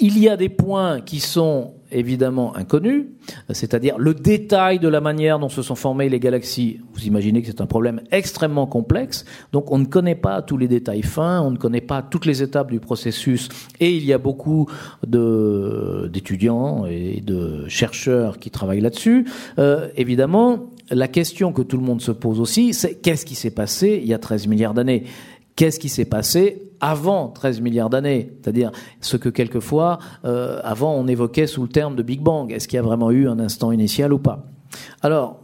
C: Il y a des points qui sont évidemment inconnus, c'est-à-dire le détail de la manière dont se sont formées les galaxies. Vous imaginez que c'est un problème extrêmement complexe, donc on ne connaît pas tous les détails fins, on ne connaît pas toutes les étapes du processus, et il y a beaucoup d'étudiants et de chercheurs qui travaillent là-dessus. Euh, évidemment, la question que tout le monde se pose aussi, c'est qu'est-ce qui s'est passé il y a 13 milliards d'années? Qu'est-ce qui s'est passé avant 13 milliards d'années, c'est-à-dire ce que quelquefois, euh, avant, on évoquait sous le terme de Big Bang. Est-ce qu'il y a vraiment eu un instant initial ou pas? Alors,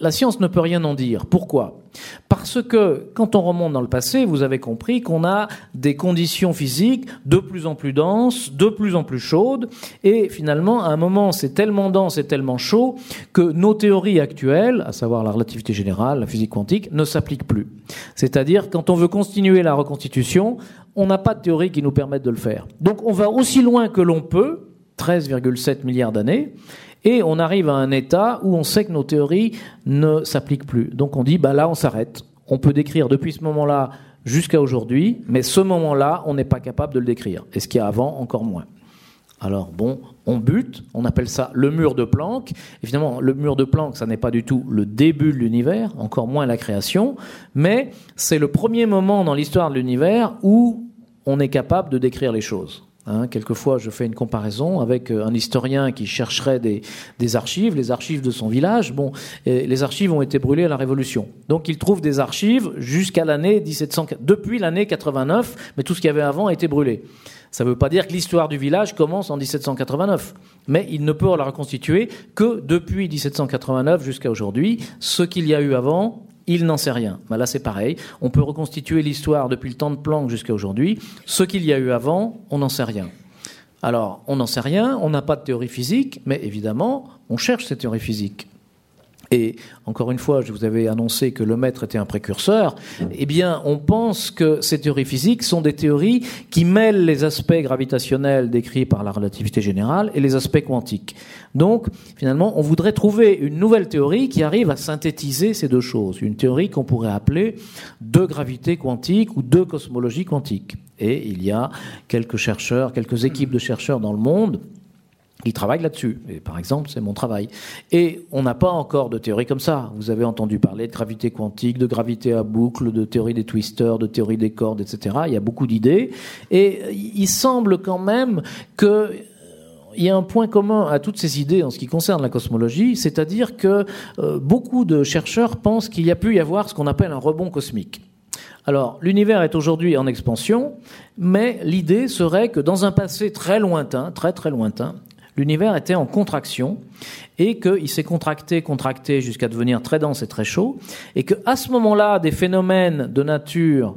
C: la science ne peut rien en dire. Pourquoi? Parce que quand on remonte dans le passé, vous avez compris qu'on a des conditions physiques de plus en plus denses, de plus en plus chaudes, et finalement, à un moment, c'est tellement dense et tellement chaud que nos théories actuelles, à savoir la relativité générale, la physique quantique, ne s'appliquent plus. C'est-à-dire, quand on veut continuer la reconstitution, on n'a pas de théorie qui nous permette de le faire. Donc on va aussi loin que l'on peut, 13,7 milliards d'années, et on arrive à un état où on sait que nos théories ne s'appliquent plus. Donc on dit, bah là, on s'arrête. On peut décrire depuis ce moment-là jusqu'à aujourd'hui, mais ce moment-là, on n'est pas capable de le décrire. Et ce qu'il y a avant, encore moins. Alors bon, on bute, on appelle ça le mur de Planck. Évidemment, le mur de Planck, ça n'est pas du tout le début de l'univers, encore moins la création, mais c'est le premier moment dans l'histoire de l'univers où on est capable de décrire les choses. Hein, quelquefois, je fais une comparaison avec euh, un historien qui chercherait des, archives, les archives de son village. Bon, les archives ont été brûlées à la Révolution. Donc, il trouve des archives jusqu'à l'année 1700, depuis l'année 89, mais tout ce qu'il y avait avant a été brûlé. Ça ne veut pas dire que l'histoire du village commence en 1789, mais il ne peut la reconstituer que depuis 1789 jusqu'à aujourd'hui. Ce qu'il y a eu avant, il n'en sait rien. Ben là, c'est pareil. On peut reconstituer l'histoire depuis le temps de Planck jusqu'à aujourd'hui. Ce qu'il y a eu avant, on n'en sait rien. Alors, on n'en sait rien, on n'a pas de théorie physique, mais évidemment, on cherche cette théorie physique. Et encore une fois, je vous avais annoncé que le maître était un précurseur. Eh bien, on pense que ces théories physiques sont des théories qui mêlent les aspects gravitationnels décrits par la relativité générale et les aspects quantiques. Donc, finalement, on voudrait trouver une nouvelle théorie qui arrive à synthétiser ces deux choses. Une théorie qu'on pourrait appeler de gravité quantique ou de cosmologie quantique. Et il y a quelques chercheurs, quelques équipes de chercheurs dans le monde qui travaillent là-dessus. Et par exemple, c'est mon travail. Et on n'a pas encore de théorie comme ça. Vous avez entendu parler de gravité quantique, de gravité à boucle, de théorie des twisters, de théorie des cordes, etc. Il y a beaucoup d'idées. Et il semble quand même que il y a un point commun à toutes ces idées en ce qui concerne la cosmologie, c'est-à-dire que euh, beaucoup de chercheurs pensent qu'il y a pu y avoir ce qu'on appelle un rebond cosmique. Alors, l'univers est aujourd'hui en expansion, mais l'idée serait que dans un passé très lointain, très très lointain, l'univers était en contraction et qu'il s'est contracté, contracté jusqu'à devenir très dense et très chaud, et qu'à ce moment-là, des phénomènes de nature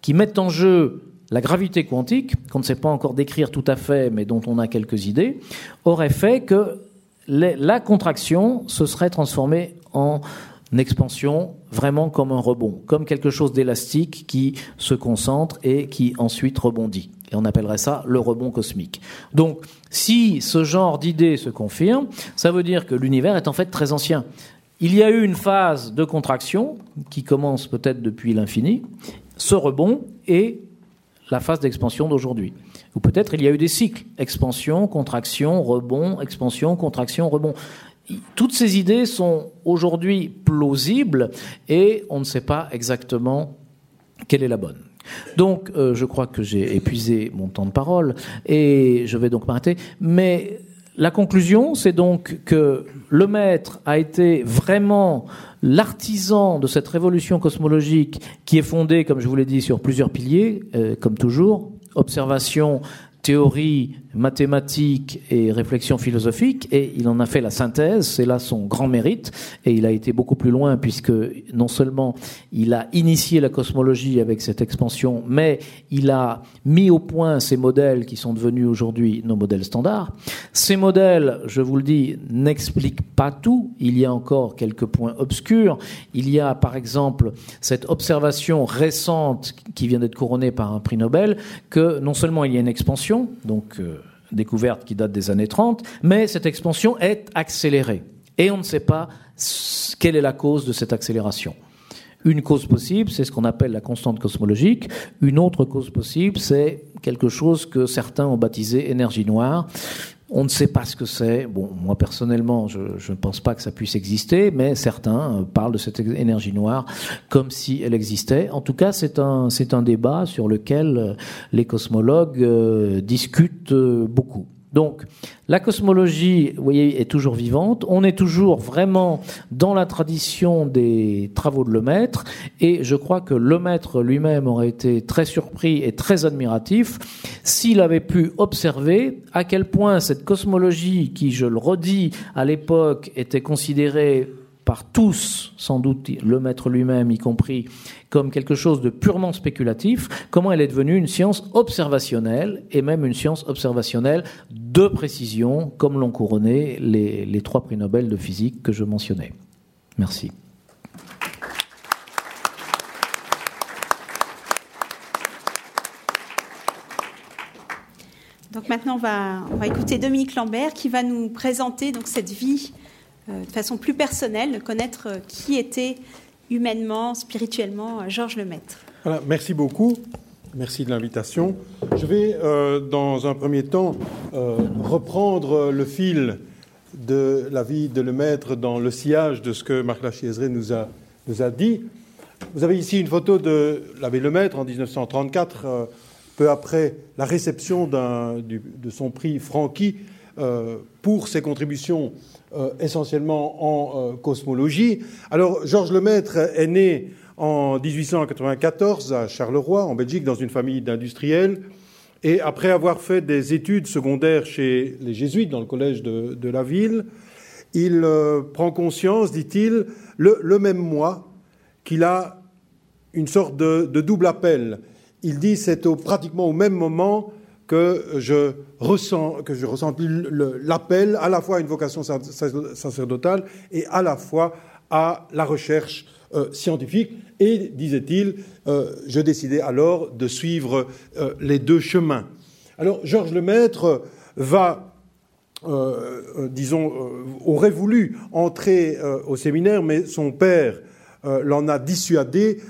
C: qui mettent en jeu la gravité quantique, qu'on ne sait pas encore décrire tout à fait, mais dont on a quelques idées, auraient fait que la contraction se serait transformée en expansion vraiment comme un rebond, comme quelque chose d'élastique qui se concentre et qui ensuite rebondit. Et on appellerait ça le rebond cosmique. Donc, si ce genre d'idée se confirme, ça veut dire que l'univers est en fait très ancien. Il y a eu une phase de contraction qui commence peut-être depuis l'infini, ce rebond et la phase d'expansion d'aujourd'hui. Ou peut-être il y a eu des cycles, expansion, contraction, rebond, expansion, contraction, rebond. Toutes ces idées sont aujourd'hui plausibles et on ne sait pas exactement quelle est la bonne. Donc, euh, je crois que j'ai épuisé mon temps de parole et je vais donc m'arrêter. Mais la conclusion, c'est donc que le maître a été vraiment l'artisan de cette révolution cosmologique qui est fondée, comme je vous l'ai dit, sur plusieurs piliers, euh, comme toujours, observation, théorie, mathématiques et réflexion philosophique, et il en a fait la synthèse, c'est là son grand mérite, et il a été beaucoup plus loin puisque non seulement il a initié la cosmologie avec cette expansion, mais il a mis au point ces modèles qui sont devenus aujourd'hui nos modèles standards. Ces modèles, je vous le dis, n'expliquent pas tout, il y a encore quelques points obscurs, il y a par exemple cette observation récente qui vient d'être couronnée par un prix Nobel, que non seulement il y a une expansion, donc euh, découverte qui date des années 30, mais cette expansion est accélérée. Et on ne sait pas quelle est la cause de cette accélération. Une cause possible, c'est ce qu'on appelle la constante cosmologique. Une autre cause possible, c'est quelque chose que certains ont baptisé énergie noire. On ne sait pas ce que c'est. Bon, moi personnellement, je, ne pense pas que ça puisse exister, mais certains euh, parlent de cette énergie noire comme si elle existait. En tout cas, c'est un, c'est un débat sur lequel euh, les cosmologues euh, discutent beaucoup. Donc, la cosmologie, vous voyez, est toujours vivante. On est toujours vraiment dans la tradition des travaux de Lemaître. Et je crois que Lemaître lui-même aurait été très surpris et très admiratif s'il avait pu observer à quel point cette cosmologie, qui, je le redis, à l'époque était considérée par tous, sans doute le maître lui-même y compris, comme quelque chose de purement spéculatif, comment elle est devenue une science observationnelle, et même une science observationnelle de précision, comme l'ont couronné les, trois prix Nobel de physique que je mentionnais. Merci.
B: Donc maintenant, on va, on va écouter Dominique Lambert qui va nous présenter donc cette vie de façon plus personnelle, connaître euh, qui était humainement, spirituellement euh, Georges Lemaître.
D: Voilà, merci beaucoup. Merci de l'invitation. Je vais, dans un premier temps, reprendre le fil de la vie de Lemaître dans le sillage de ce que Marc Lachiézeret nous a, nous a dit. Vous avez ici une photo de l'abbé Lemaître en 1934, peu après la réception de son prix Francky pour ses contributions euh, essentiellement en euh, cosmologie. Alors, Georges Lemaître est né en 1894 à Charleroi, en Belgique, dans une famille d'industriels. Et après avoir fait des études secondaires chez les jésuites dans le collège de, la ville, il euh, prend conscience, dit-il, le, même mois, qu'il a une sorte de, double appel. Il dit c'est pratiquement au même moment que je ressens, que je l'appel à la fois à une vocation sacerdotale et à la fois à la recherche euh, scientifique. Et, disait-il, euh, je décidai alors de suivre euh, les deux chemins. Alors, Georges Lemaître va, disons, aurait voulu entrer au séminaire, mais son père l'en a dissuadé,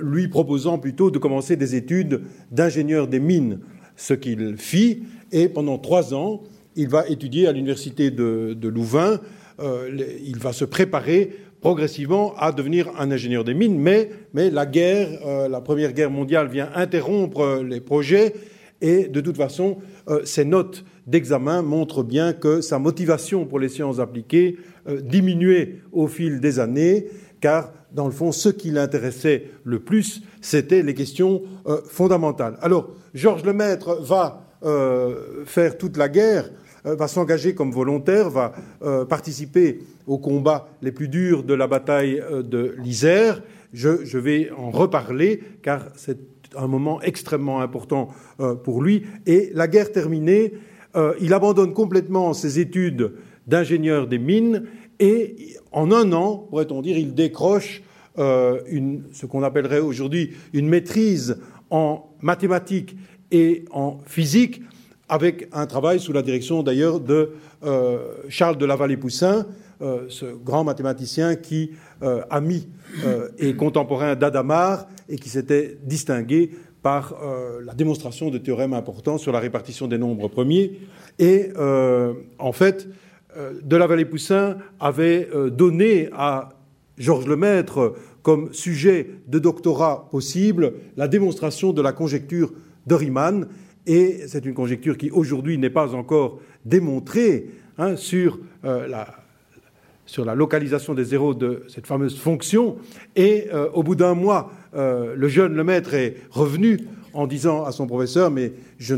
D: lui proposant plutôt de commencer des études d'ingénieur des mines ce qu'il fit, et pendant trois ans, il va étudier à l'université de, Louvain, euh, il va se préparer progressivement à devenir un ingénieur des mines, mais, la guerre, euh, la Première Guerre mondiale vient interrompre les projets, et de toute façon, euh, ses notes d'examen montrent bien que sa motivation pour les sciences appliquées diminuait au fil des années, car dans le fond, ce qui l'intéressait le plus, c'était les questions fondamentales. Alors, Georges Lemaître va euh, faire toute la guerre, euh, va s'engager comme volontaire, va euh, participer aux combats les plus durs de la bataille de l'Isère. Je, vais en reparler car c'est un moment extrêmement important pour lui. Et la guerre terminée, il abandonne complètement ses études d'ingénieur des mines et en un an, pourrait-on dire, il décroche ce qu'on appellerait aujourd'hui une maîtrise en mathématiques et en physique avec un travail sous la direction d'ailleurs de Charles de la Vallée-Poussin, ce grand mathématicien qui, ami et contemporain d'Adamar, et qui s'était distingué par la démonstration de théorèmes importants sur la répartition des nombres premiers. Et en fait, de la Vallée-Poussin avait donné à Georges Lemaître comme sujet de doctorat possible la démonstration de la conjecture de Riemann, et c'est une conjecture qui aujourd'hui n'est pas encore démontrée hein, sur, euh, la, sur, la, localisation des zéros de cette fameuse fonction. Et euh, au bout d'un mois, euh, le jeune Lemaître est revenu en disant à son professeur Mais je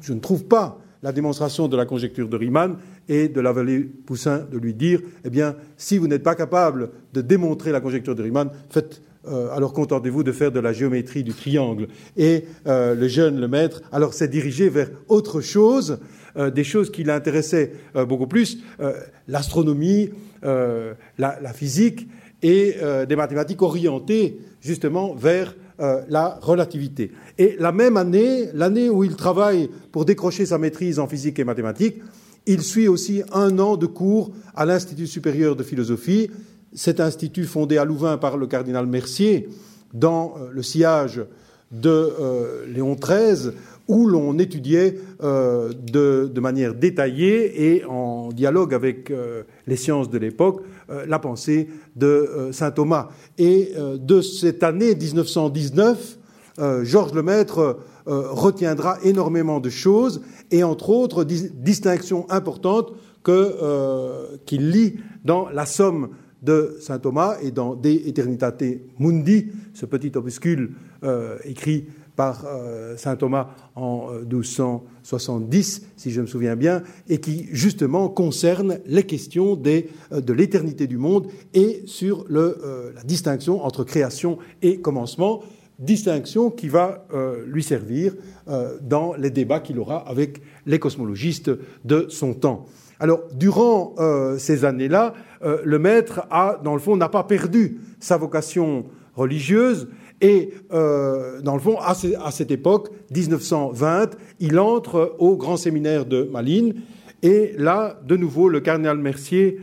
D: je ne trouve pas la démonstration de la conjecture de Riemann et de la vallée Poussin de lui dire Eh bien, si vous n'êtes pas capable de démontrer la conjecture de Riemann, faites. Euh, alors contentez-vous de faire de la géométrie du triangle. Et euh, le jeune, le maître, alors s'est dirigé vers autre chose, euh, des choses qui l'intéressaient beaucoup plus, l'astronomie, la, la, physique et des mathématiques orientées justement vers la relativité. Et la même année, l'année où il travaille pour décrocher sa maîtrise en physique et mathématiques, il suit aussi un an de cours à l'Institut supérieur de philosophie, cet institut fondé à Louvain par le cardinal Mercier dans euh, le sillage de euh, Léon XIII, où l'on étudiait euh, de, manière détaillée et en dialogue avec les sciences de l'époque la pensée de saint Thomas. Et de cette année 1919, Georges Lemaître retiendra énormément de choses et entre autres distinctions importantes euh, qu'il lit dans la somme de saint Thomas et dans De Eternitate Mundi, ce petit opuscule euh, écrit par euh, saint Thomas en 1270, si je me souviens bien, et qui justement concerne les questions de l'éternité du monde et sur la distinction entre création et commencement distinction qui va euh, lui servir euh, dans les débats qu'il aura avec les cosmologistes de son temps. Alors, durant euh, ces années-là, le maître a, dans le fond, n'a pas perdu sa vocation religieuse et, dans le fond, à, cette époque, 1920, il entre au grand séminaire de Malines et là, de nouveau, le cardinal Mercier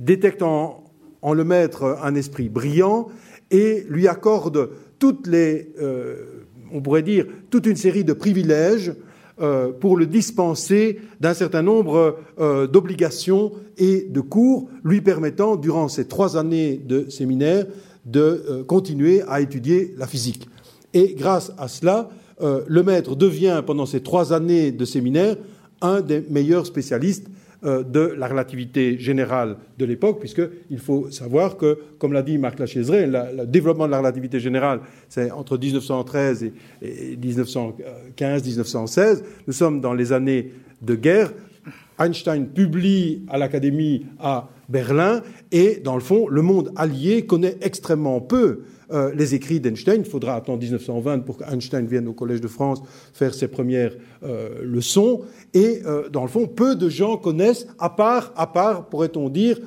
D: détecte en, en le maître un esprit brillant et lui accorde toutes les, euh, on pourrait dire, toute une série de privilèges euh, pour le dispenser d'un certain nombre euh, d'obligations et de cours, lui permettant, durant ces trois années de séminaire, de continuer à étudier la physique. Et grâce à cela, le maître devient, pendant ces trois années de séminaire, un des meilleurs spécialistes de la relativité générale de l'époque, puisqu'il faut savoir que, comme l'a dit Marc Lachaiseray, le développement de la relativité générale, c'est entre 1913 et, 1915-1916. Nous sommes dans les années de guerre. Einstein publie à l'Académie à Berlin, et dans le fond, le monde allié connaît extrêmement peu euh, les écrits d'Einstein. Il faudra attendre 1920 pour qu'Einstein vienne au Collège de France faire ses premières euh, leçons. Et euh, dans le fond, peu de gens connaissent, à part, à part pourrait-on dire,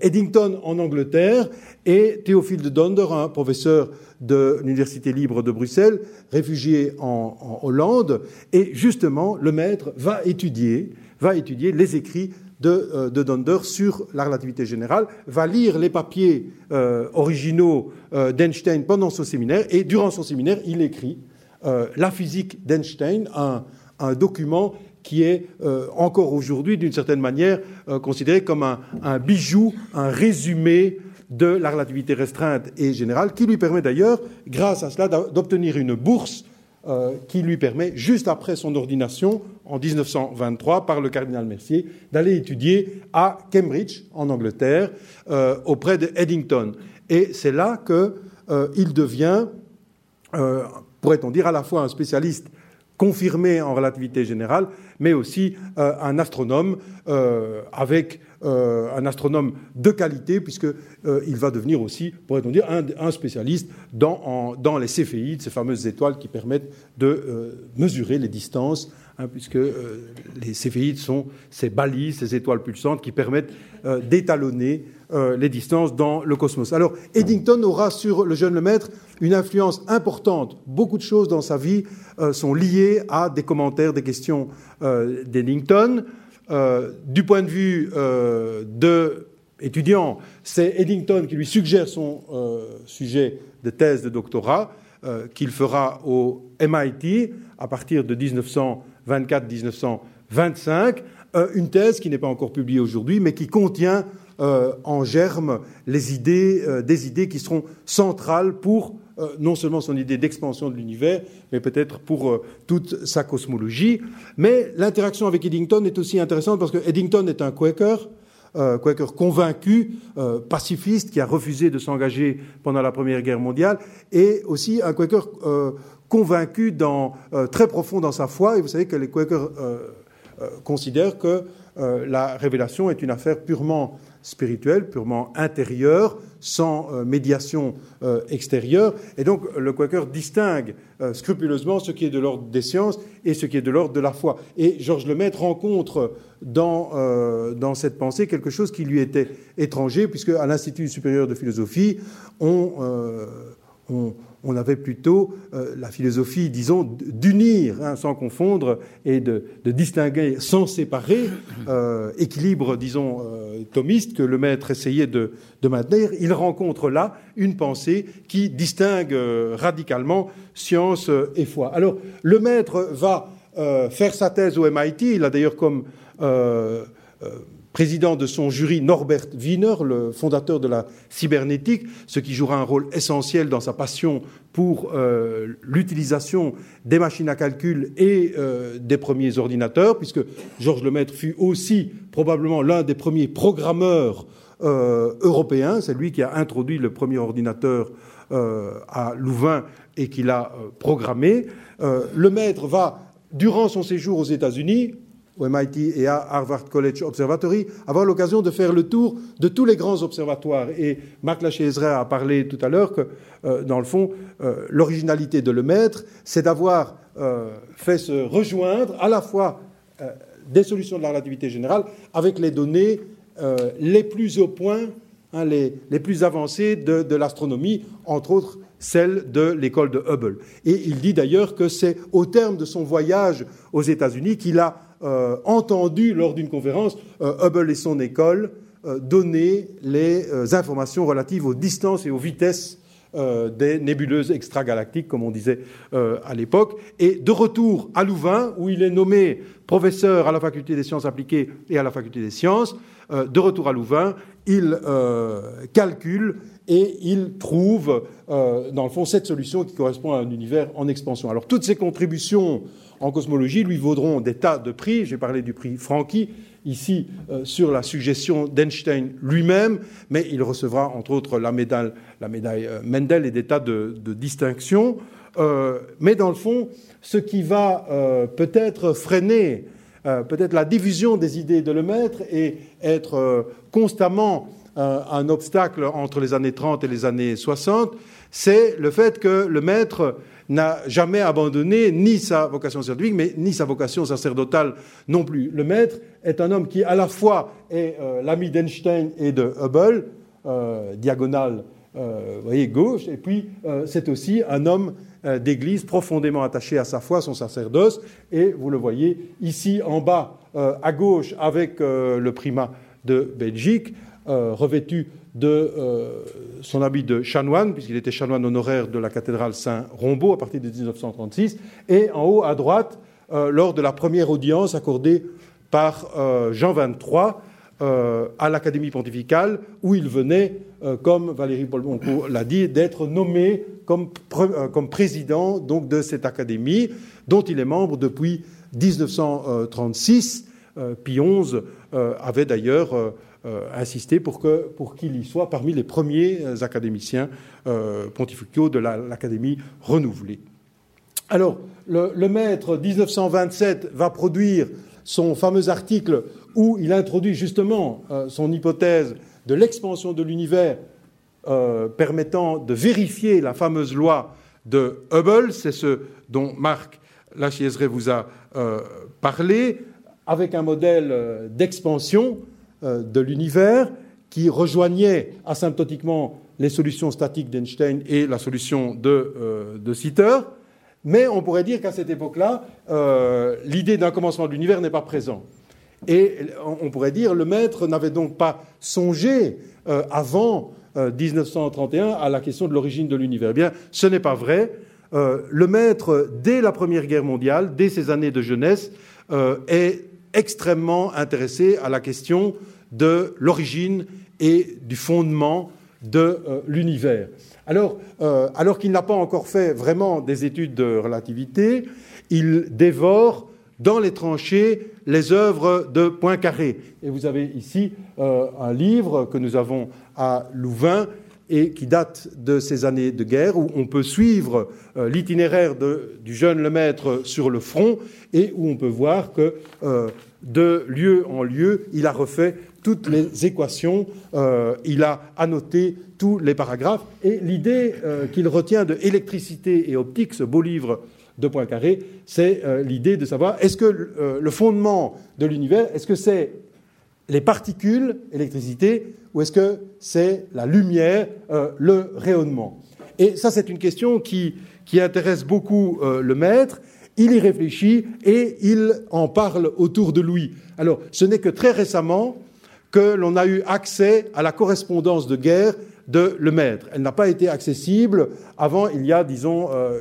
D: Eddington en Angleterre et Théophile de Donder, un professeur de l'Université libre de Bruxelles, réfugié en, en Hollande. Et justement, le maître va étudier, va étudier les écrits de, de, Donder sur la relativité générale, va lire les papiers euh, originaux euh, d'Einstein pendant son séminaire, et durant son séminaire, il écrit euh, La physique d'Einstein, un, un, document qui est encore aujourd'hui, d'une certaine manière, considéré comme un, un, bijou, un résumé de la relativité restreinte et générale, qui lui permet d'ailleurs, grâce à cela, d'obtenir une bourse euh, qui lui permet, juste après son ordination, en 1923, par le cardinal Mercier, d'aller étudier à Cambridge, en Angleterre, euh, auprès de Eddington. Et c'est là qu'il euh, devient, pourrait-on dire, à la fois un spécialiste confirmé en relativité générale, mais aussi un astronome avec euh, un astronome de qualité, puisqu'il euh, va devenir aussi, pourrait-on dire, un, spécialiste dans, les céphéides, ces fameuses étoiles qui permettent de euh, mesurer les distances hein, puisque les céphéides sont ces balises, ces étoiles pulsantes qui permettent d'étalonner les distances dans le cosmos. Alors, Eddington aura sur le jeune Lemaître une influence importante. Beaucoup de choses dans sa vie sont liées à des commentaires, des questions d'Eddington. du point de vue de étudiant, c'est Eddington qui lui suggère son euh, sujet de thèse de doctorat euh, qu'il fera au MIT à partir de 1924-1925, euh, une thèse qui n'est pas encore publiée aujourd'hui, mais qui contient en germe les idées, des idées qui seront centrales pour non seulement son idée d'expansion de l'univers, mais peut-être pour toute sa cosmologie. Mais l'interaction avec Eddington est aussi intéressante parce que Eddington est un Quaker, euh, Quaker convaincu, euh, pacifiste, qui a refusé de s'engager pendant la Première Guerre mondiale, et aussi un Quaker euh, convaincu, dans, très profond dans sa foi. Et vous savez que les Quakers considèrent que la révélation est une affaire purement spirituelle, purement intérieure, sans euh, médiation euh, extérieure. Et donc le Quaker distingue euh, scrupuleusement ce qui est de l'ordre des sciences et ce qui est de l'ordre de la foi. Et Georges Lemaître rencontre dans, dans cette pensée quelque chose qui lui était étranger, puisque à l'Institut supérieur de philosophie, on on avait plutôt euh, la philosophie, disons, d'unir, hein, sans confondre, et de, distinguer sans séparer, euh, équilibre, disons, euh, thomiste que le maître essayait de, maintenir. Il rencontre là une pensée qui distingue radicalement science et foi. Alors, le maître va faire sa thèse au MIT, il a d'ailleurs comme président de son jury Norbert Wiener, le fondateur de la cybernétique, ce qui jouera un rôle essentiel dans sa passion pour euh, l'utilisation des machines à calcul et euh, des premiers ordinateurs, puisque Georges Lemaître fut aussi probablement l'un des premiers programmeurs euh, européens. C'est lui qui a introduit le premier ordinateur à Louvain et qui l'a programmé. Lemaître va, durant son séjour aux États-Unis, au MIT et à Harvard College Observatory, avoir l'occasion de faire le tour de tous les grands observatoires. Et Marc Lachey-Ezra a parlé tout à l'heure que, euh, dans le fond, euh, l'originalité de le maître, c'est d'avoir euh, fait se rejoindre à la fois des solutions de la relativité générale avec les données les plus au point, hein, les, les, plus avancées de, de l'astronomie, entre autres celle de l'école de Hubble. Et il dit d'ailleurs que c'est au terme de son voyage aux États-Unis qu'il a euh, entendu lors d'une conférence euh, Hubble et son école euh, donner les informations relatives aux distances et aux vitesses des nébuleuses extragalactiques, comme on disait à l'époque. Et de retour à Louvain, où il est nommé professeur à la faculté des sciences appliquées et à la faculté des sciences, de retour à Louvain, il calcule et il trouve, dans le fond, cette solution qui correspond à un univers en expansion. Alors toutes ces contributions en cosmologie lui vaudront des tas de prix. J'ai parlé du prix Francky, ici euh, sur la suggestion d'Einstein lui-même, mais il recevra entre autres la médaille, euh, Mendel et des tas de, distinctions. Euh, mais dans le fond, ce qui va peut-être freiner la division des idées de le maître et être constamment un obstacle entre les années 30 et les années 60, c'est le fait que le maître n'a jamais abandonné ni sa vocation scientifique, ni sa vocation sacerdotale non plus. Le maître est un homme qui, à la fois, est euh, l'ami d'Einstein et de Hubble, euh, diagonale, euh, vous voyez, gauche, et puis c'est aussi un homme d'église profondément attaché à sa foi, son sacerdoce, et vous le voyez ici en bas, à gauche, avec le primat de Belgique, revêtu de euh, son habit de chanoine, puisqu'il était chanoine honoraire de la cathédrale Saint-Rombaud à partir de 1936, et en haut à droite, euh, lors de la première audience accordée par euh, Jean XXIII à l'Académie pontificale, où il venait, comme Valérie Bolboncourt l'a dit, d'être nommé comme, comme, président donc, de cette académie, dont il est membre depuis 1936. Pie XI avait d'ailleurs insister pour qu'il pour y soit parmi les premiers euh, académiciens euh, pontificaux de l'Académie renouvelée. Alors, le, maître 1927 va produire son fameux article où il introduit justement son hypothèse de l'expansion de l'univers permettant de vérifier la fameuse loi de Hubble. C'est ce dont Marc la Chieseret vous a parlé, avec un modèle d'expansion de l'univers qui rejoignait asymptotiquement les solutions statiques d'Einstein et la solution de, de Sitter. Mais on pourrait dire qu'à cette époque-là, euh, l'idée d'un commencement de l'univers n'est pas présente. Et on pourrait dire le maître n'avait donc pas songé euh, avant 1931 euh, à la question de l'origine de l'univers. Eh bien, ce n'est pas vrai. le maître, dès la Première Guerre mondiale, dès ses années de jeunesse, est extrêmement intéressé à la question de l'origine et du fondement de l'univers. Euh, alors, qu'il n'a pas encore fait vraiment des études de relativité, il dévore dans les tranchées les œuvres de Poincaré. Et vous avez ici euh, un livre que nous avons à Louvain et qui date de ces années de guerre, où on peut suivre euh, l'itinéraire du jeune Lemaître sur le front et où on peut voir que de lieu en lieu, il a refait toutes les équations, euh, il a annoté tous les paragraphes, et l'idée euh, qu'il retient de électricité et optique, ce beau livre de Poincaré, c'est euh, l'idée de savoir est-ce que le fondement de l'univers, est-ce que c'est les particules, électricité, ou est-ce que c'est la lumière, le rayonnement? Et ça, c'est une question qui, qui intéresse beaucoup le maître. Il y réfléchit et il en parle autour de lui. Alors, ce n'est que très récemment que l'on a eu accès à la correspondance de guerre de Lemaître. Elle n'a pas été accessible avant, il y a, disons, euh,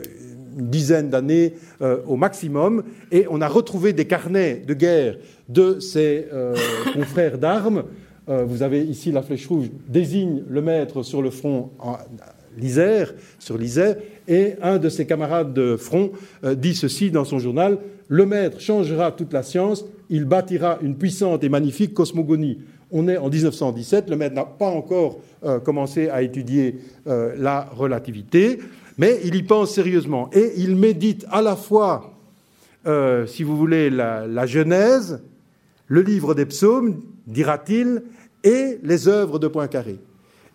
D: une dizaine d'années euh, au maximum, et on a retrouvé des carnets de guerre de ses euh, confrères d'armes. Vous avez ici la flèche rouge, désigne le maître sur le front l'Isère, sur l'Isère, et un de ses camarades de front dit ceci dans son journal Le maître changera toute la science, il bâtira une puissante et magnifique cosmogonie. On est en 1917, le maître n'a pas encore euh, commencé à étudier euh, la relativité, mais il y pense sérieusement. Et il médite à la fois, euh, si vous voulez, la, Genèse, le livre des psaumes, dira-t-il, et les œuvres de Poincaré.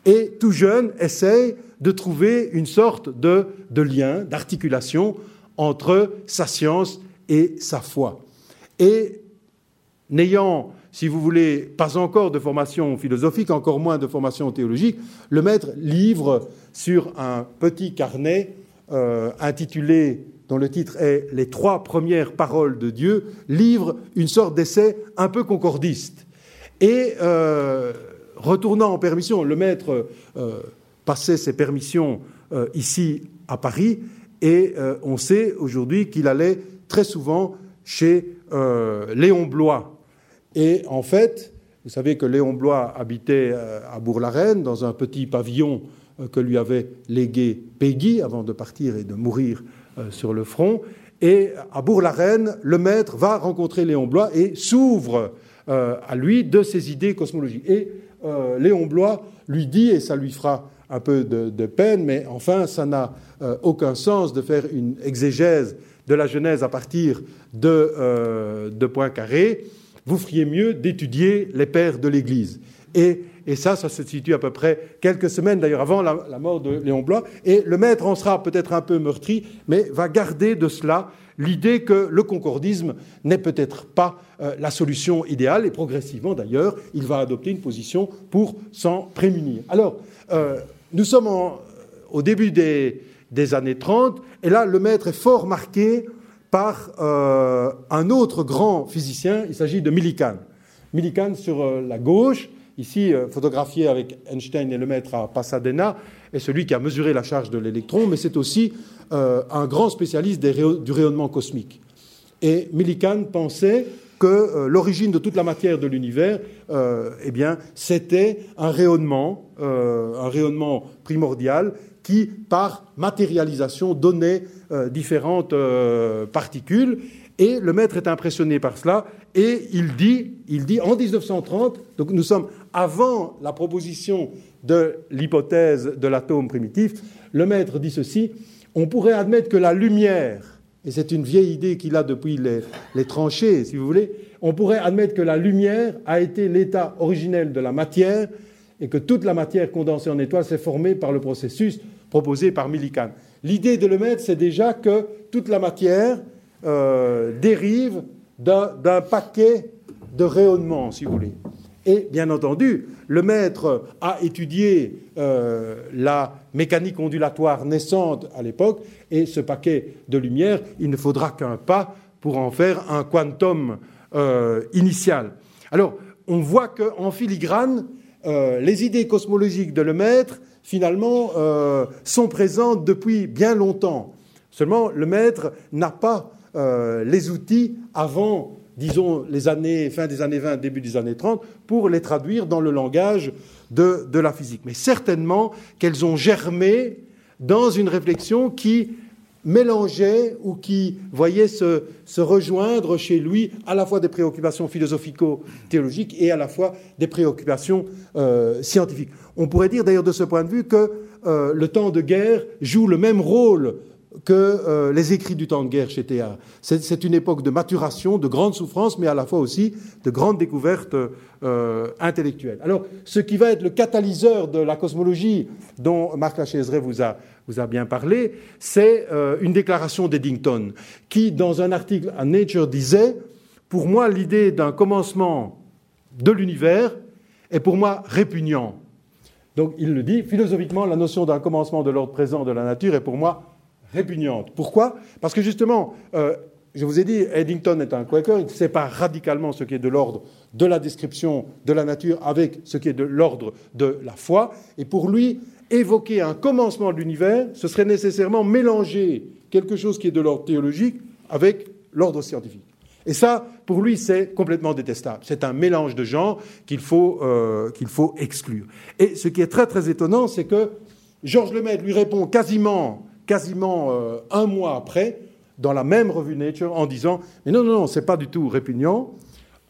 D: Et tout jeune essaye de trouver une sorte de, lien, d'articulation entre sa science et sa foi. Et n'ayant si vous voulez, pas encore de formation philosophique, encore moins de formation théologique, le maître livre sur un petit carnet euh, intitulé, dont le titre est Les trois premières paroles de Dieu, livre une sorte d'essai un peu concordiste. Et euh, retournant en permission, le maître euh, passait ses permissions ici à Paris, et on sait aujourd'hui qu'il allait très souvent chez Léon Blois, et en fait, vous savez que Léon Blois habitait euh, à Bourg-la-Reine, dans un petit pavillon euh, que lui avait légué Peggy avant de partir et de mourir euh, sur le front. Et à Bourg-la-Reine, le maître va rencontrer Léon Blois et s'ouvre à lui de ses idées cosmologiques. Et Léon Blois lui dit, et ça lui fera un peu de, peine, mais enfin, ça n'a aucun sens de faire une exégèse de la Genèse à partir de, de Poincaré vous feriez mieux d'étudier les pères de l'Église. Et, ça, ça se situe à peu près quelques semaines d'ailleurs avant la, mort de Léon Blois. Et le maître en sera peut-être un peu meurtri, mais va garder de cela l'idée que le concordisme n'est peut-être pas euh, la solution idéale. Et progressivement d'ailleurs, il va adopter une position pour s'en prémunir. Alors, euh, nous sommes au début des, années 30, et là, le maître est fort marqué par euh, un autre grand physicien, il s'agit de Millikan. Millikan sur euh, la gauche, ici euh, photographié avec Einstein et le maître à Pasadena, est celui qui a mesuré la charge de l'électron, mais c'est aussi un grand spécialiste du rayonnement cosmique. Et Millikan pensait que l'origine de toute la matière de l'univers, eh bien, c'était un rayonnement, un rayonnement primordial qui, par matérialisation, donnait euh, différentes euh, particules. Et le maître est impressionné par cela et il dit, il dit en 1930, donc nous sommes avant la proposition de l'hypothèse de l'atome primitif, le maître dit ceci, on pourrait admettre que la lumière, et c'est une vieille idée qu'il a depuis les, tranchées, si vous voulez, on pourrait admettre que la lumière a été l'état originel de la matière et que toute la matière condensée en étoiles s'est formée par le processus proposé par Millikan. L'idée de le mettre, c'est déjà que toute la matière dérive d'un paquet de rayonnements, si vous voulez. Et bien entendu, le maître a étudié euh, la mécanique ondulatoire naissante à l'époque, et ce paquet de lumière, il ne faudra qu'un pas pour en faire un quantum euh, initial. Alors, on voit qu'en filigrane, euh, les idées cosmologiques de Lemaître, finalement, sont présentes depuis bien longtemps. Seulement, le maître n'a pas les outils avant disons, les années, fin des années 20, début des années 30, pour les traduire dans le langage de, la physique. Mais certainement qu'elles ont germé dans une réflexion qui mélangeait ou qui voyait se, rejoindre chez lui à la fois des préoccupations philosophico-théologiques et à la fois des préoccupations euh, scientifiques. On pourrait dire d'ailleurs de ce point de vue que euh, le temps de guerre joue le même rôle que euh, les écrits du temps de guerre chez Théard. C'est une époque de maturation, de grande souffrance, mais à la fois aussi de grandes découvertes euh, intellectuelles. Alors, ce qui va être le catalyseur de la cosmologie dont Marc Lachaiseray vous a, vous a bien parlé, c'est euh, une déclaration d'Eddington, qui, dans un article à Nature, disait Pour moi, l'idée d'un commencement de l'univers est pour moi répugnant. Donc, il le dit, philosophiquement, la notion d'un commencement de l'ordre présent de la nature est pour moi répugnante. Pourquoi? Parce que justement, euh, je vous ai dit, Eddington est un Quaker, il sépare radicalement ce qui est de l'ordre de la description de la nature avec ce qui est de l'ordre de la foi. Et pour lui, évoquer un commencement de l'univers, ce serait nécessairement mélanger quelque chose qui est de l'ordre théologique avec l'ordre scientifique. Et ça, pour lui, c'est complètement détestable. C'est un mélange de genres qu'il faut, euh, qu'il faut exclure. Et ce qui est très très étonnant, c'est que Georges Lemaitre lui répond quasiment quasiment euh, un mois après, dans la même revue Nature, en disant Mais non, non, non, c'est pas du tout répugnant.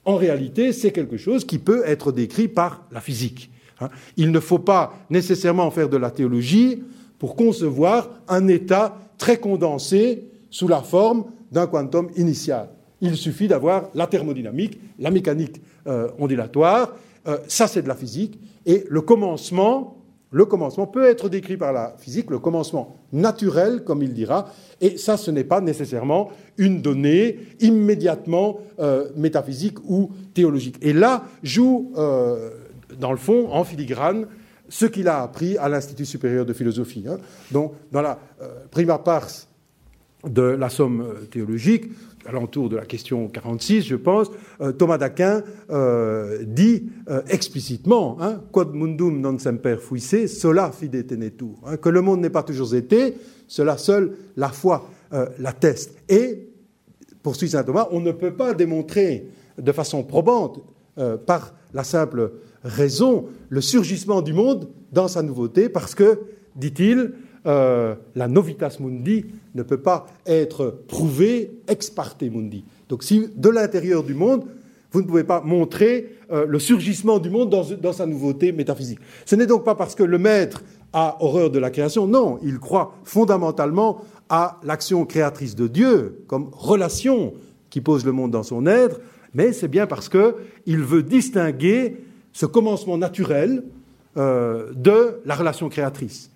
D: En réalité, c'est quelque chose qui peut être décrit par la physique. Hein. Il ne faut pas nécessairement faire de la théologie pour concevoir un état très condensé sous la forme d'un quantum initial. Il suffit d'avoir la thermodynamique, la mécanique euh, ondulatoire, euh, ça c'est de la physique, et le commencement le commencement peut être décrit par la physique, le commencement naturel, comme il dira, et ça, ce n'est pas nécessairement une donnée immédiatement euh, métaphysique ou théologique. Et là joue, euh, dans le fond, en filigrane, ce qu'il a appris à l'Institut supérieur de philosophie. Hein. Donc, dans la euh, prima pars de la somme théologique, alentour de la question 46, je pense, euh, Thomas d'Aquin euh, dit euh, explicitement hein, Quod mundum non semper fuisse, sola fide tenetur hein, que le monde n'est pas toujours été, cela seul la foi l'atteste. Et, poursuit saint Thomas, on ne peut pas démontrer de façon probante, par la simple raison, le surgissement du monde dans sa nouveauté, parce que, dit-il, euh, la novitas mundi ne peut pas être prouvée ex parte mundi. Donc si de l'intérieur du monde, vous ne pouvez pas montrer euh, le surgissement du monde dans, sa nouveauté métaphysique. Ce n'est donc pas parce que le maître a horreur de la création, non, il croit fondamentalement à l'action créatrice de Dieu comme relation qui pose le monde dans son être, mais c'est bien parce qu'il veut distinguer ce commencement naturel euh, de la relation créatrice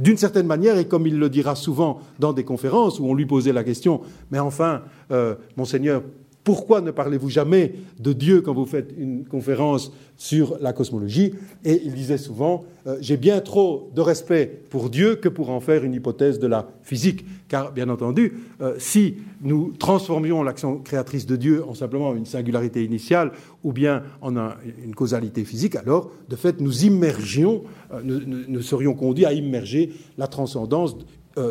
D: d'une certaine manière, et comme il le dira souvent dans des conférences où on lui posait la question, mais enfin, euh, monseigneur, pourquoi ne parlez-vous jamais de Dieu quand vous faites une conférence sur la cosmologie? Et il disait souvent, euh, j'ai bien trop de respect pour Dieu que pour en faire une hypothèse de la physique. Car, bien entendu, euh, si nous transformions l'action créatrice de Dieu en simplement une singularité initiale ou bien en une causalité physique, alors, de fait, nous immergions, euh, nous, serions conduits à immerger la transcendance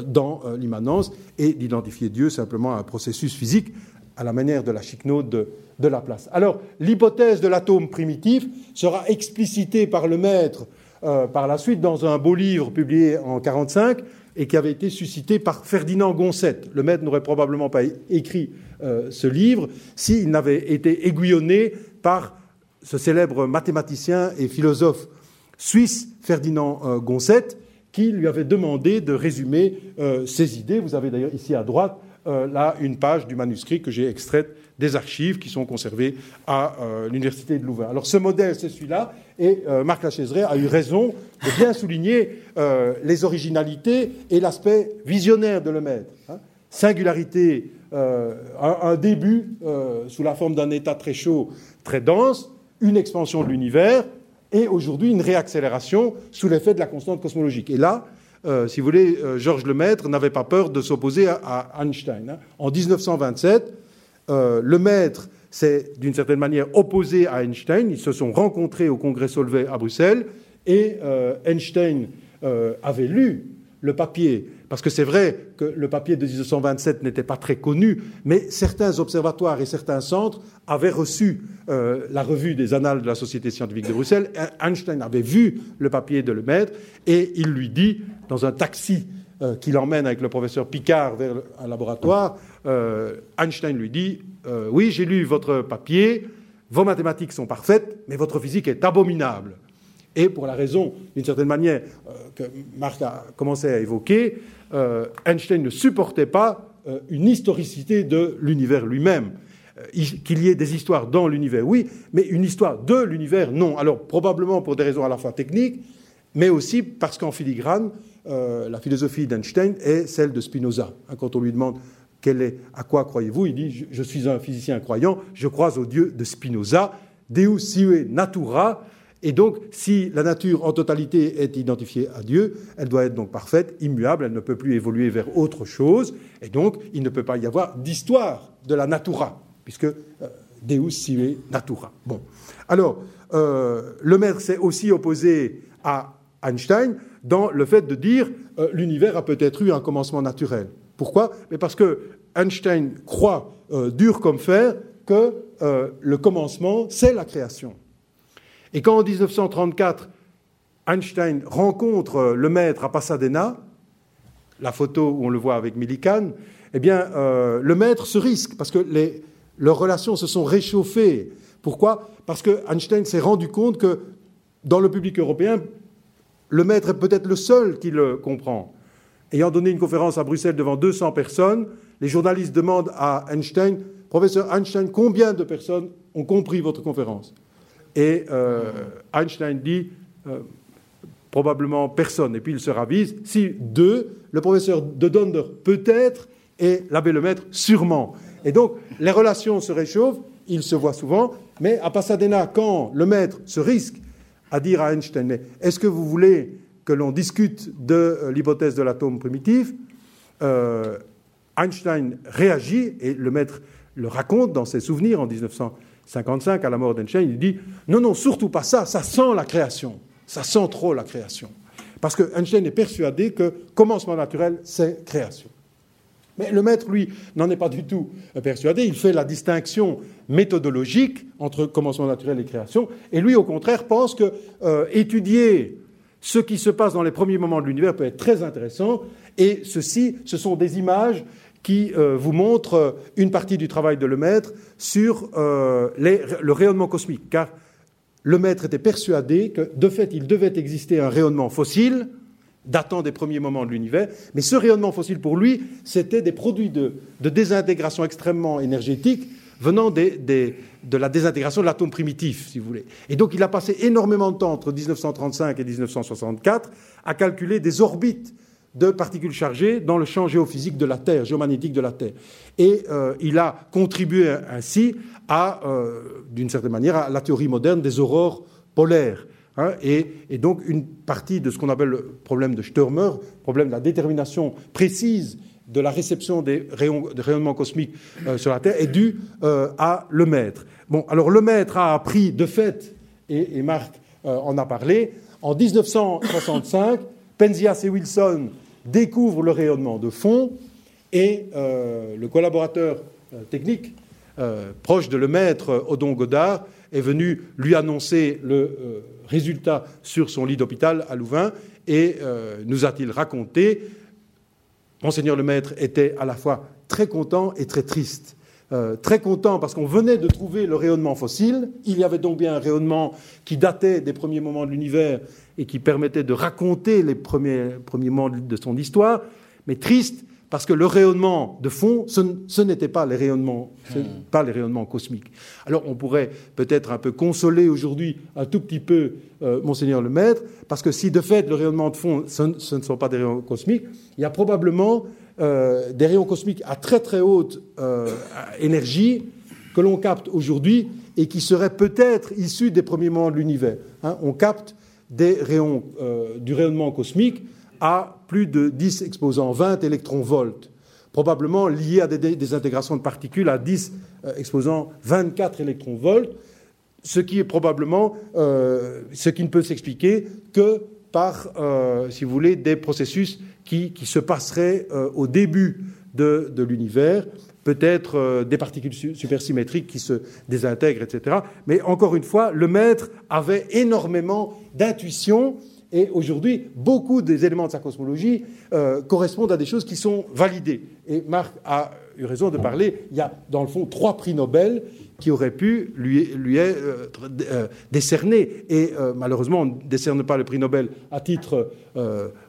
D: dans l'immanence et d'identifier Dieu simplement à un processus physique à la manière de la chicnaude de, de la place. Alors, l'hypothèse de l'atome primitif sera explicitée par le maître euh, par la suite dans un beau livre publié en 1945 et qui avait été suscité par Ferdinand Gonset. Le maître n'aurait probablement pas écrit euh, ce livre s'il n'avait été aiguillonné par ce célèbre mathématicien et philosophe suisse Ferdinand euh, qui lui avait demandé de résumer ses idées. Vous avez d'ailleurs ici à droite euh, là une page du manuscrit que j'ai extraite des archives qui sont conservées à euh, l'Université de Louvain. Alors ce modèle, c'est celui-là, et euh, Marc Lachaiseray a eu raison de bien souligner les originalités et l'aspect visionnaire de Lemaître. Hein. singularité, un, début sous la forme d'un état très chaud, très dense, une expansion de l'univers, et aujourd'hui une réaccélération sous l'effet de la constante cosmologique. Et là, si vous voulez, Georges Lemaître n'avait pas peur de s'opposer à, Einstein. Hein. En 1927, Lemaître s'est d'une certaine manière opposé à Einstein. Ils se sont rencontrés au congrès Solvay à Bruxelles et euh, Einstein euh, avait lu le papier, parce que c'est vrai que le papier de 1927 n'était pas très connu, mais certains observatoires et certains centres avaient reçu euh, la revue des annales de la Société scientifique de Bruxelles. Einstein avait vu le papier de Lemaître et il lui dit, dans un taxi qu'il emmène avec le professeur Picard vers un laboratoire, Einstein lui dit Oui, j'ai lu votre papier, vos mathématiques sont parfaites, mais votre physique est abominable et pour la raison, d'une certaine manière, euh, que Marc a commencé à évoquer, euh, Einstein ne supportait pas euh, une historicité de l'univers lui-même. Qu'il y ait des histoires dans l'univers, oui, mais une histoire de l'univers, non. Alors probablement pour des raisons à la fois techniques, mais aussi parce qu'en filigrane, la philosophie d'Einstein est celle de Spinoza. Hein, quand on lui demande quel est, à quoi croyez-vous, il dit je, suis un physicien croyant, je crois au Dieu de Spinoza, Deus sive natura, et donc, si la nature en totalité est identifiée à Dieu, elle doit être donc parfaite, immuable, elle ne peut plus évoluer vers autre chose, et donc il ne peut pas y avoir d'histoire de la natura, puisque euh, Deus sive natura. Bon. Alors, euh, le maître s'est aussi opposé à Einstein dans le fait de dire euh, l'univers a peut-être eu un commencement naturel. Pourquoi? Mais parce que Einstein croit dur comme fer que le commencement, c'est la création. Et quand en 1934, Einstein rencontre le maître à Pasadena, la photo où on le voit avec Millikan, eh bien, euh, le maître se risque parce que leurs relations se sont réchauffées. Pourquoi? Parce que Einstein s'est rendu compte que dans le public européen, le maître est peut-être le seul qui le comprend. Ayant donné une conférence à Bruxelles devant 200 personnes, les journalistes demandent à Einstein, Professeur Einstein, combien de personnes ont compris votre conférence? Et euh, Einstein dit euh, probablement personne, et puis il se ravise. Si deux, le professeur de Donder peut-être, et l'abbé Lemaître sûrement. Et donc les relations se réchauffent, ils se voient souvent, mais à Pasadena, quand le maître se risque à dire à Einstein, mais est-ce que vous voulez que l'on discute de euh, l'hypothèse de l'atome primitif? Einstein réagit, et le maître le raconte dans ses souvenirs en 1900. 55, à la mort d'Einstein, il dit Non, non, surtout pas ça, ça sent la création. Ça sent trop la création. Parce que Einstein est persuadé que commencement naturel, c'est création. Mais le maître, lui, n'en est pas du tout persuadé. Il fait la distinction méthodologique entre commencement naturel et création. Et lui, au contraire, pense que euh, étudier ce qui se passe dans les premiers moments de l'univers peut être très intéressant. Et ceci, ce sont des images qui euh, vous montre euh, une partie du travail de Lemaître sur euh, le rayonnement cosmique, car Lemaître était persuadé que, de fait, il devait exister un rayonnement fossile datant des premiers moments de l'univers, mais ce rayonnement fossile, pour lui, c'était des produits de, désintégration extrêmement énergétique venant de la désintégration de l'atome primitif, si vous voulez. Et donc il a passé énormément de temps entre 1935 et 1964 à calculer des orbites de particules chargées dans le champ géophysique de la Terre, géomagnétique de la Terre. Et euh, il a contribué ainsi à, euh, d'une certaine manière, à la théorie moderne des aurores polaires. Hein, et, donc une partie de ce qu'on appelle le problème de Stürmer, problème de la détermination précise de la réception des, rayonnements cosmiques euh, sur la Terre, est due à Lemaître. Bon, alors Lemaître a appris de fait, et, Marc en a parlé, en 1965, Penzias et Wilson découvrent le rayonnement de fond et euh, le collaborateur euh, technique euh, proche de le maître, Odon Godard, est venu lui annoncer le résultat sur son lit d'hôpital à Louvain et nous a-t-il raconté, Monseigneur le maître était à la fois très content et très triste. très content parce qu'on venait de trouver le rayonnement fossile. Il y avait donc bien un rayonnement qui datait des premiers moments de l'univers et qui permettait de raconter les premiers, premiers moments de son histoire, mais triste parce que le rayonnement de fond, ce, n'était pas les rayonnements, hmm. pas les rayonnements cosmiques. Alors on pourrait peut-être un peu consoler aujourd'hui un tout petit peu euh, monseigneur le Maître, parce que si de fait le rayonnement de fond, ce, ne sont pas des rayons cosmiques, il y a probablement euh, des rayons cosmiques à très très haute euh, énergie que l'on capte aujourd'hui et qui seraient peut-être issus des premiers moments de l'univers. Hein. on capte des rayons, du rayonnement cosmique à plus de 10 exposants 20 électronvolts, probablement liés à des, intégrations de particules à 10 euh, exposants 24 électronvolts, ce qui est probablement euh, ce qui ne peut s'expliquer que par, euh, si vous voulez, des processus qui, se passeraient au début de, de l'univers, peut-être des particules supersymétriques qui se désintègrent, etc. Mais encore une fois, le maître avait énormément d'intuition et aujourd'hui, beaucoup des éléments de sa cosmologie euh, correspondent à des choses qui sont validées. Et Marc a eu raison de parler, il y a dans le fond trois prix Nobel qui auraient pu lui, lui être euh, décernés. Et euh, malheureusement, on ne décerne pas le prix Nobel à titre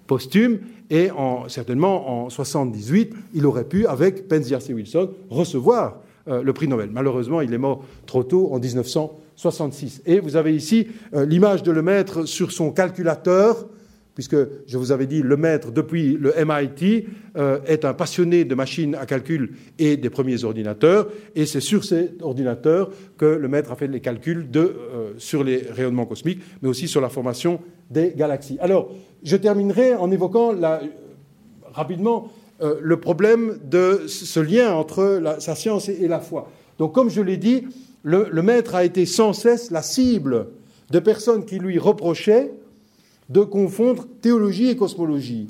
D: posthume. Et en, certainement, en 1978, il aurait pu, avec Penzias et Wilson, recevoir le prix Nobel. Malheureusement, il est mort trop tôt, en 1900. 66. Et vous avez ici euh, l'image de Lemaître sur son calculateur, puisque je vous avais dit, Lemaître, depuis le MIT, euh, est un passionné de machines à calcul et des premiers ordinateurs, et c'est sur cet ordinateur que Lemaître a fait les calculs euh, sur les rayonnements cosmiques, mais aussi sur la formation des galaxies. Alors, je terminerai en évoquant rapidement le problème de ce lien entre sa science et la foi. Donc, comme je l'ai dit, le, maître a été sans cesse la cible de personnes qui lui reprochaient de confondre théologie et cosmologie.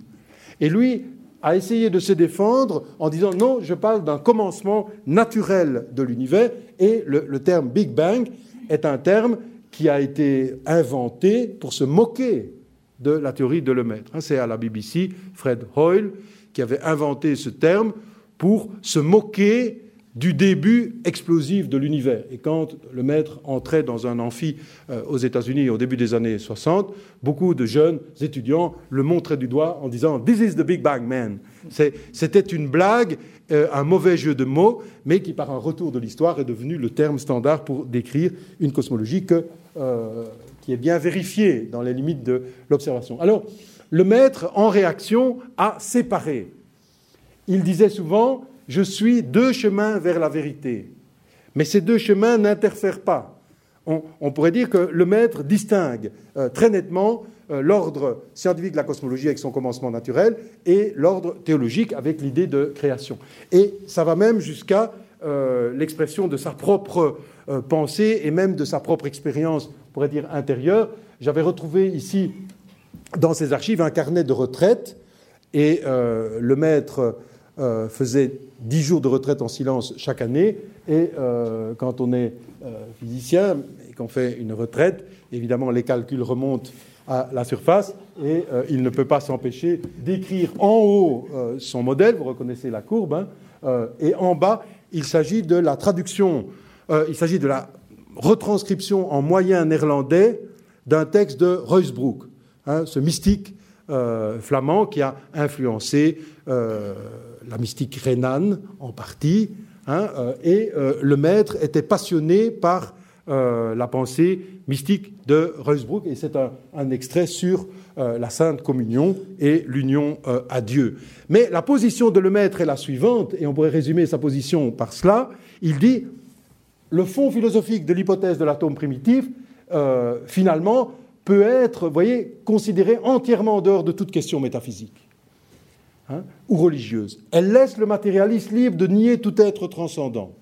D: Et lui a essayé de se défendre en disant non, je parle d'un commencement naturel de l'univers, et le, terme Big Bang est un terme qui a été inventé pour se moquer de la théorie de Lemaître. C'est à la BBC Fred Hoyle qui avait inventé ce terme pour se moquer du début explosif de l'univers. Et quand le maître entrait dans un amphi euh, aux États-Unis au début des années 60, beaucoup de jeunes étudiants le montraient du doigt en disant This is the Big Bang Man. C'était une blague, euh, un mauvais jeu de mots, mais qui, par un retour de l'histoire, est devenu le terme standard pour décrire une cosmologie euh, qui est bien vérifiée dans les limites de l'observation. Alors, le maître, en réaction, a séparé. Il disait souvent je suis deux chemins vers la vérité. Mais ces deux chemins n'interfèrent pas. On, pourrait dire que le maître distingue euh, très nettement euh, l'ordre scientifique de la cosmologie avec son commencement naturel et l'ordre théologique avec l'idée de création. Et ça va même jusqu'à euh, l'expression de sa propre pensée et même de sa propre expérience, on pourrait dire intérieure. J'avais retrouvé ici dans ses archives un carnet de retraite et le maître faisait dix jours de retraite en silence chaque année. Et euh, quand on est euh, physicien et qu'on fait une retraite, évidemment, les calculs remontent à la surface et euh, il ne peut pas s'empêcher d'écrire en haut son modèle, vous reconnaissez la courbe, hein, et en bas, il s'agit de la traduction, il s'agit de la retranscription en moyen néerlandais d'un texte de Ruysbroek, hein, ce mystique flamand qui a influencé la mystique rhénane en partie, hein, euh, et euh, le maître était passionné par euh, la pensée mystique de Reusbrook, et c'est un, extrait sur la Sainte Communion et l'union à Dieu. Mais la position de le maître est la suivante, et on pourrait résumer sa position par cela. Il dit le fond philosophique de l'hypothèse de l'atome primitif, finalement, peut être, considéré entièrement en dehors de toute question métaphysique. Hein, ou religieuse. Elle laisse le matérialiste libre de nier tout être transcendant.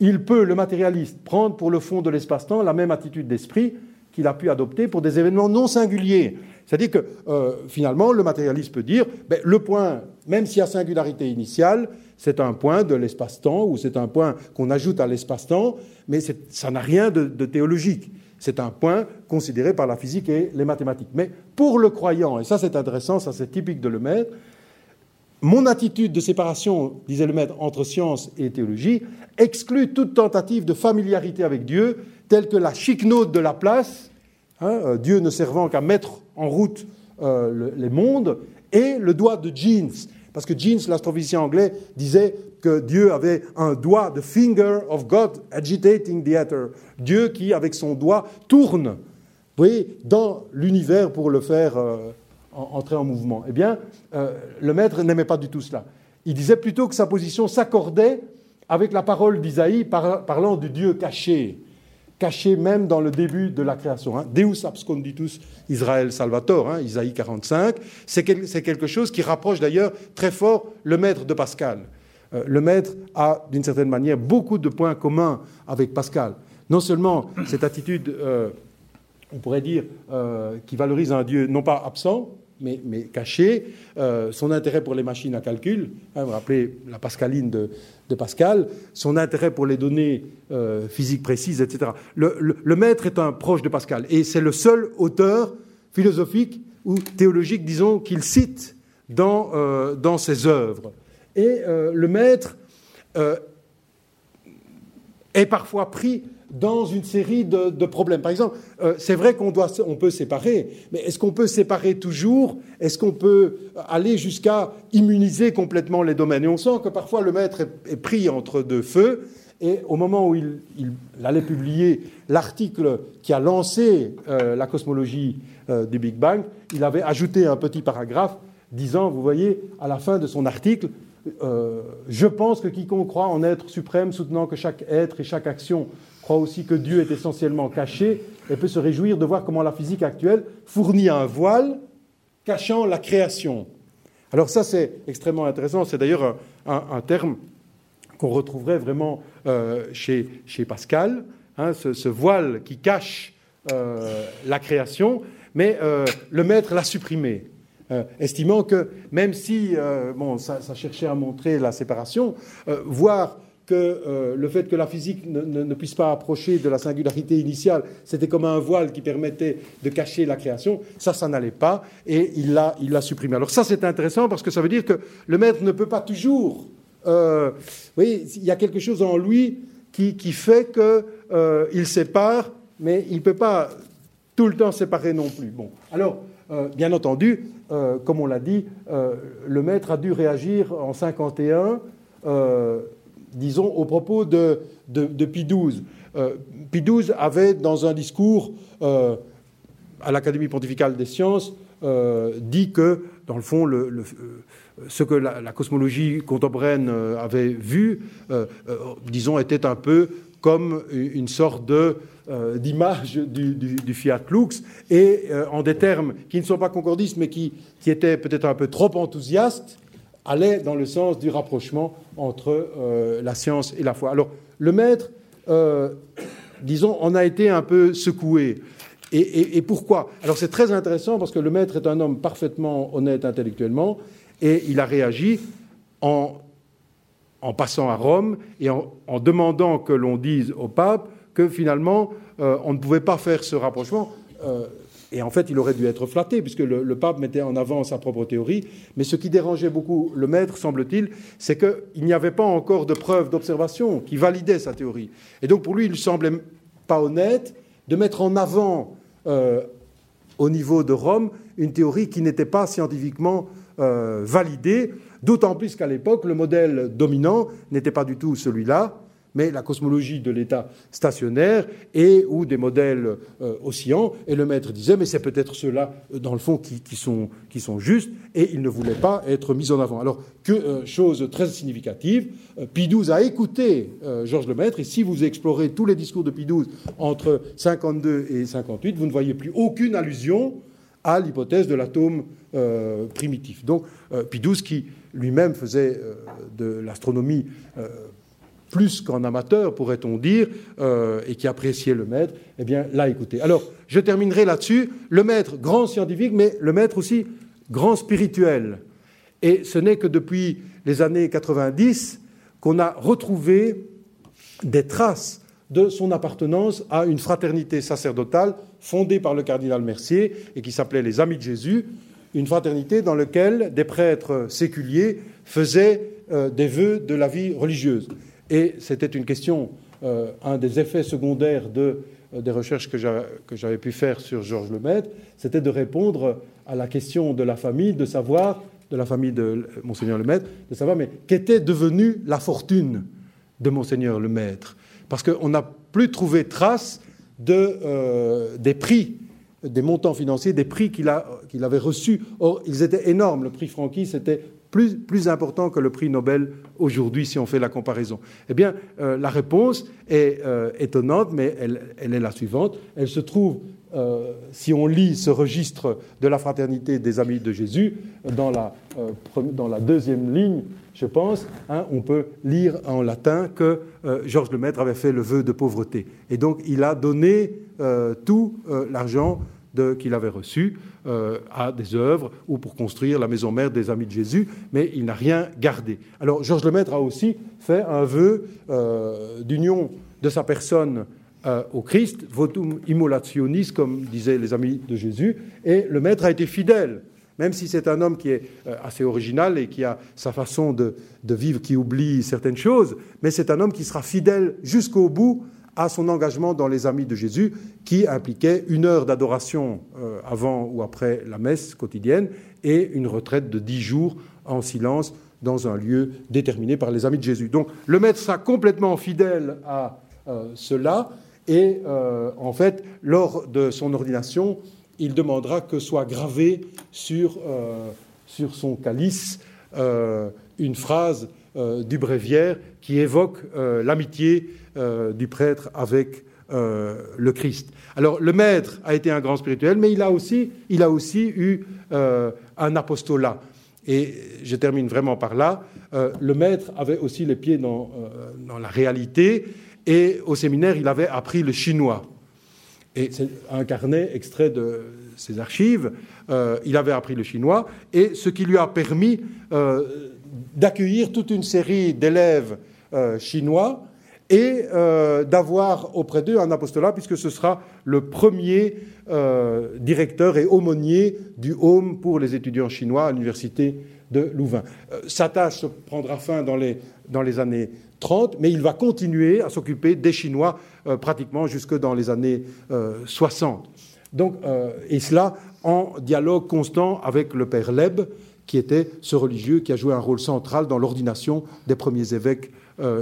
D: Il peut, le matérialiste, prendre pour le fond de l'espace-temps la même attitude d'esprit qu'il a pu adopter pour des événements non singuliers. C'est-à-dire que euh, finalement, le matérialiste peut dire, ben, le point, même s'il y a singularité initiale, c'est un point de l'espace-temps ou c'est un point qu'on ajoute à l'espace-temps, mais ça n'a rien de, théologique. C'est un point considéré par la physique et les mathématiques. Mais pour le croyant, et ça c'est intéressant, ça c'est typique de le maître, mon attitude de séparation, disait le maître, entre science et théologie, exclut toute tentative de familiarité avec Dieu, telle que la chic-note de la place, hein, euh, Dieu ne servant qu'à mettre en route euh, les mondes, et le doigt de jeans. parce que Jeans, l'astrophysicien anglais, disait que Dieu avait un doigt, the finger of God agitating the ether. Dieu qui, avec son doigt, tourne, vous voyez, dans l'univers pour le faire euh, entrer en mouvement. Eh bien, euh, le maître n'aimait pas du tout cela. Il disait plutôt que sa position s'accordait avec la parole d'Isaïe parlant du Dieu caché caché même dans le début de la création. Hein. Deus absconditus Israël Salvator, hein, Isaïe 45, c'est quelque chose qui rapproche d'ailleurs très fort le maître de Pascal. Euh, le maître a, d'une certaine manière, beaucoup de points communs avec Pascal. Non seulement cette attitude, euh, on pourrait dire, qui valorise un Dieu non pas absent, mais, caché, euh, son intérêt pour les machines à calcul, hein, vous rappelez la pascaline de, Pascal, son intérêt pour les données euh, physiques précises, etc. Le, maître est un proche de Pascal, et c'est le seul auteur philosophique ou théologique, disons, qu'il cite dans, euh, dans ses œuvres. Et le maître est parfois pris dans une série de, problèmes. Par exemple, euh, c'est vrai qu'on doit, on peut séparer, mais est-ce qu'on peut séparer toujours? Est-ce qu'on peut aller jusqu'à immuniser complètement les domaines? Et on sent que parfois le maître est, pris entre deux feux. Et au moment où il, allait publier l'article qui a lancé euh, la cosmologie euh, du Big Bang, il avait ajouté un petit paragraphe disant, vous voyez, à la fin de son article, je pense que quiconque croit en être suprême, soutenant que chaque être et chaque action croit aussi que Dieu est essentiellement caché et peut se réjouir de voir comment la physique actuelle fournit un voile cachant la création. Alors ça, c'est extrêmement intéressant. C'est d'ailleurs un, terme qu'on retrouverait vraiment euh, chez, Pascal, hein, ce, voile qui cache euh, la création, mais euh, le maître l'a supprimé. estimant que même si bon, ça, ça, cherchait à montrer la séparation, voir que euh, le fait que la physique ne, puisse pas approcher de la singularité initiale, c'était comme un voile qui permettait de cacher la création, ça, ça n'allait pas, et il l'a, il l'a supprimé. Alors ça, c'est intéressant parce que ça veut dire que le maître ne peut pas toujours... Euh, vous voyez, il y a quelque chose en lui qui, fait qu'il euh, sépare, mais il ne peut pas tout le temps séparer non plus. Bon, alors, bien entendu, comme on l'a dit, le maître a dû réagir en 51 disons, au propos de, de, Pie XII. Euh, Pie XII avait, dans un discours euh, à l'Académie pontificale des sciences, euh, dit que, dans le fond, le, ce que la, cosmologie contemporaine avait vu, disons, était un peu comme une sorte de, d'image du, fiat lux, et en des termes qui ne sont pas concordistes, mais qui étaient peut-être un peu trop enthousiastes, allait dans le sens du rapprochement entre euh, la science et la foi. Alors, le maître, euh, disons, on a été un peu secoué. Et, pourquoi? Alors, c'est très intéressant parce que le maître est un homme parfaitement honnête intellectuellement et il a réagi en, en passant à Rome et en, demandant que l'on dise au pape que finalement, euh, on ne pouvait pas faire ce rapprochement. Et en fait, il aurait dû être flatté, puisque le, pape mettait en avant sa propre théorie. Mais ce qui dérangeait beaucoup le maître, semble-t-il, c'est qu'il n'y avait pas encore de preuves d'observation qui validaient sa théorie. Et donc, pour lui, il ne semblait pas honnête de mettre en avant, euh, au niveau de Rome, une théorie qui n'était pas scientifiquement euh, validée, d'autant plus qu'à l'époque, le modèle dominant n'était pas du tout celui-là mais la cosmologie de l'état stationnaire et ou des modèles euh, oscillants. Et le maître disait, mais c'est peut-être ceux-là, euh, dans le fond, qui, sont, qui, sont, justes, et il ne voulait pas être mis en avant. Alors, que, euh, chose très significative, Pidouze a écouté Georges Lemaître, et si vous explorez tous les discours de Pidouze entre 52 et 58, vous ne voyez plus aucune allusion à l'hypothèse de l'atome primitif. Donc, Pidouze, qui lui-même faisait de l'astronomie plus qu'en amateur, pourrait-on dire, euh, et qui appréciait le maître, eh bien, l'a écouté. Alors, je terminerai là-dessus. Le maître, grand scientifique, mais le maître aussi, grand spirituel. Et ce n'est que depuis les années 90 qu'on a retrouvé des traces de son appartenance à une fraternité sacerdotale fondée par le cardinal Mercier et qui s'appelait les Amis de Jésus, une fraternité dans laquelle des prêtres séculiers faisaient euh, des vœux de la vie religieuse. Et c'était une question, euh, un des effets secondaires euh, des recherches que j'avais pu faire sur Georges Lemaître, c'était de répondre à la question de la famille, de savoir de la famille de Monseigneur le Maître, de savoir mais qu'était devenue la fortune de Monseigneur le Maître. Parce qu'on n'a plus trouvé trace de, euh, des prix, des montants financiers, des prix qu'il avait reçus. Or, ils étaient énormes. Le prix Francky, c'était plus, important que le prix Nobel aujourd'hui, si on fait la comparaison. Eh bien, euh, la réponse est euh, étonnante, mais elle, est la suivante. Elle se trouve euh, si on lit ce registre de la fraternité des amis de Jésus, dans la, deuxième ligne, je pense, hein, on peut lire en latin que Georges Lemaître avait fait le vœu de pauvreté. Et donc il a donné tout l'argent qu'il avait reçu à des œuvres ou pour construire la maison mère des amis de Jésus, mais il n'a rien gardé. Alors Georges Lemaître a aussi fait un vœu d'union de sa personne euh, au Christ, votum immolationis, comme disaient les amis de Jésus, et le maître a été fidèle, même si c'est un homme qui est euh, assez original et qui a sa façon de, vivre, qui oublie certaines choses, mais c'est un homme qui sera fidèle jusqu'au bout à son engagement dans les amis de Jésus, qui impliquait une heure d'adoration euh, avant ou après la messe quotidienne et une retraite de dix jours en silence dans un lieu déterminé par les amis de Jésus. Donc le maître sera complètement fidèle à cela, et euh, en fait, lors de son ordination, il demandera que soit gravé sur, euh, sur son calice euh, une phrase du bréviaire qui évoque l'amitié du prêtre avec le Christ. Alors, le maître a été un grand spirituel, mais il a aussi, il a aussi eu un apostolat. Et je termine vraiment par là. le maître avait aussi les pieds dans, dans la réalité. Et au séminaire, il avait appris le chinois. Et c'est un carnet extrait de ses archives. Euh, il avait appris le chinois, et ce qui lui a permis euh, d'accueillir toute une série d'élèves euh, chinois et d'avoir auprès d'eux un apostolat, puisque ce sera le premier directeur et aumônier du Home pour les étudiants chinois à l'université de Louvain. sa tâche prendra fin dans les, dans les années 30, mais il va continuer à s'occuper des Chinois euh, pratiquement jusque dans les années 60. Euh, Donc, euh, et cela en dialogue constant avec le père Leb, qui était ce religieux qui a joué un rôle central dans l'ordination des premiers évêques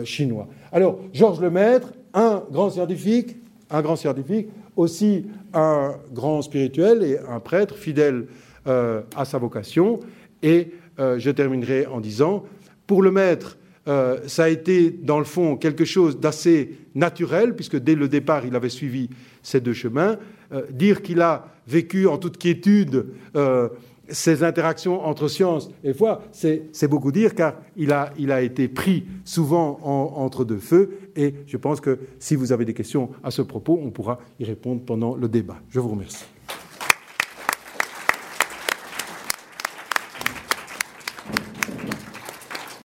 D: chinois. Alors, Georges Lemaître, un grand scientifique, un grand scientifique, aussi un grand spirituel et un prêtre fidèle à sa vocation. Et je terminerai en disant, pour le maître, euh, ça a été, dans le fond, quelque chose d'assez naturel, puisque dès le départ, il avait suivi ces deux chemins. Euh, dire qu'il a vécu en toute quiétude euh, ces interactions entre science et foi, c'est beaucoup dire, car il a, il a été pris souvent entre deux feux, et je pense que si vous avez des questions à ce propos, on pourra y répondre pendant le débat. Je vous remercie.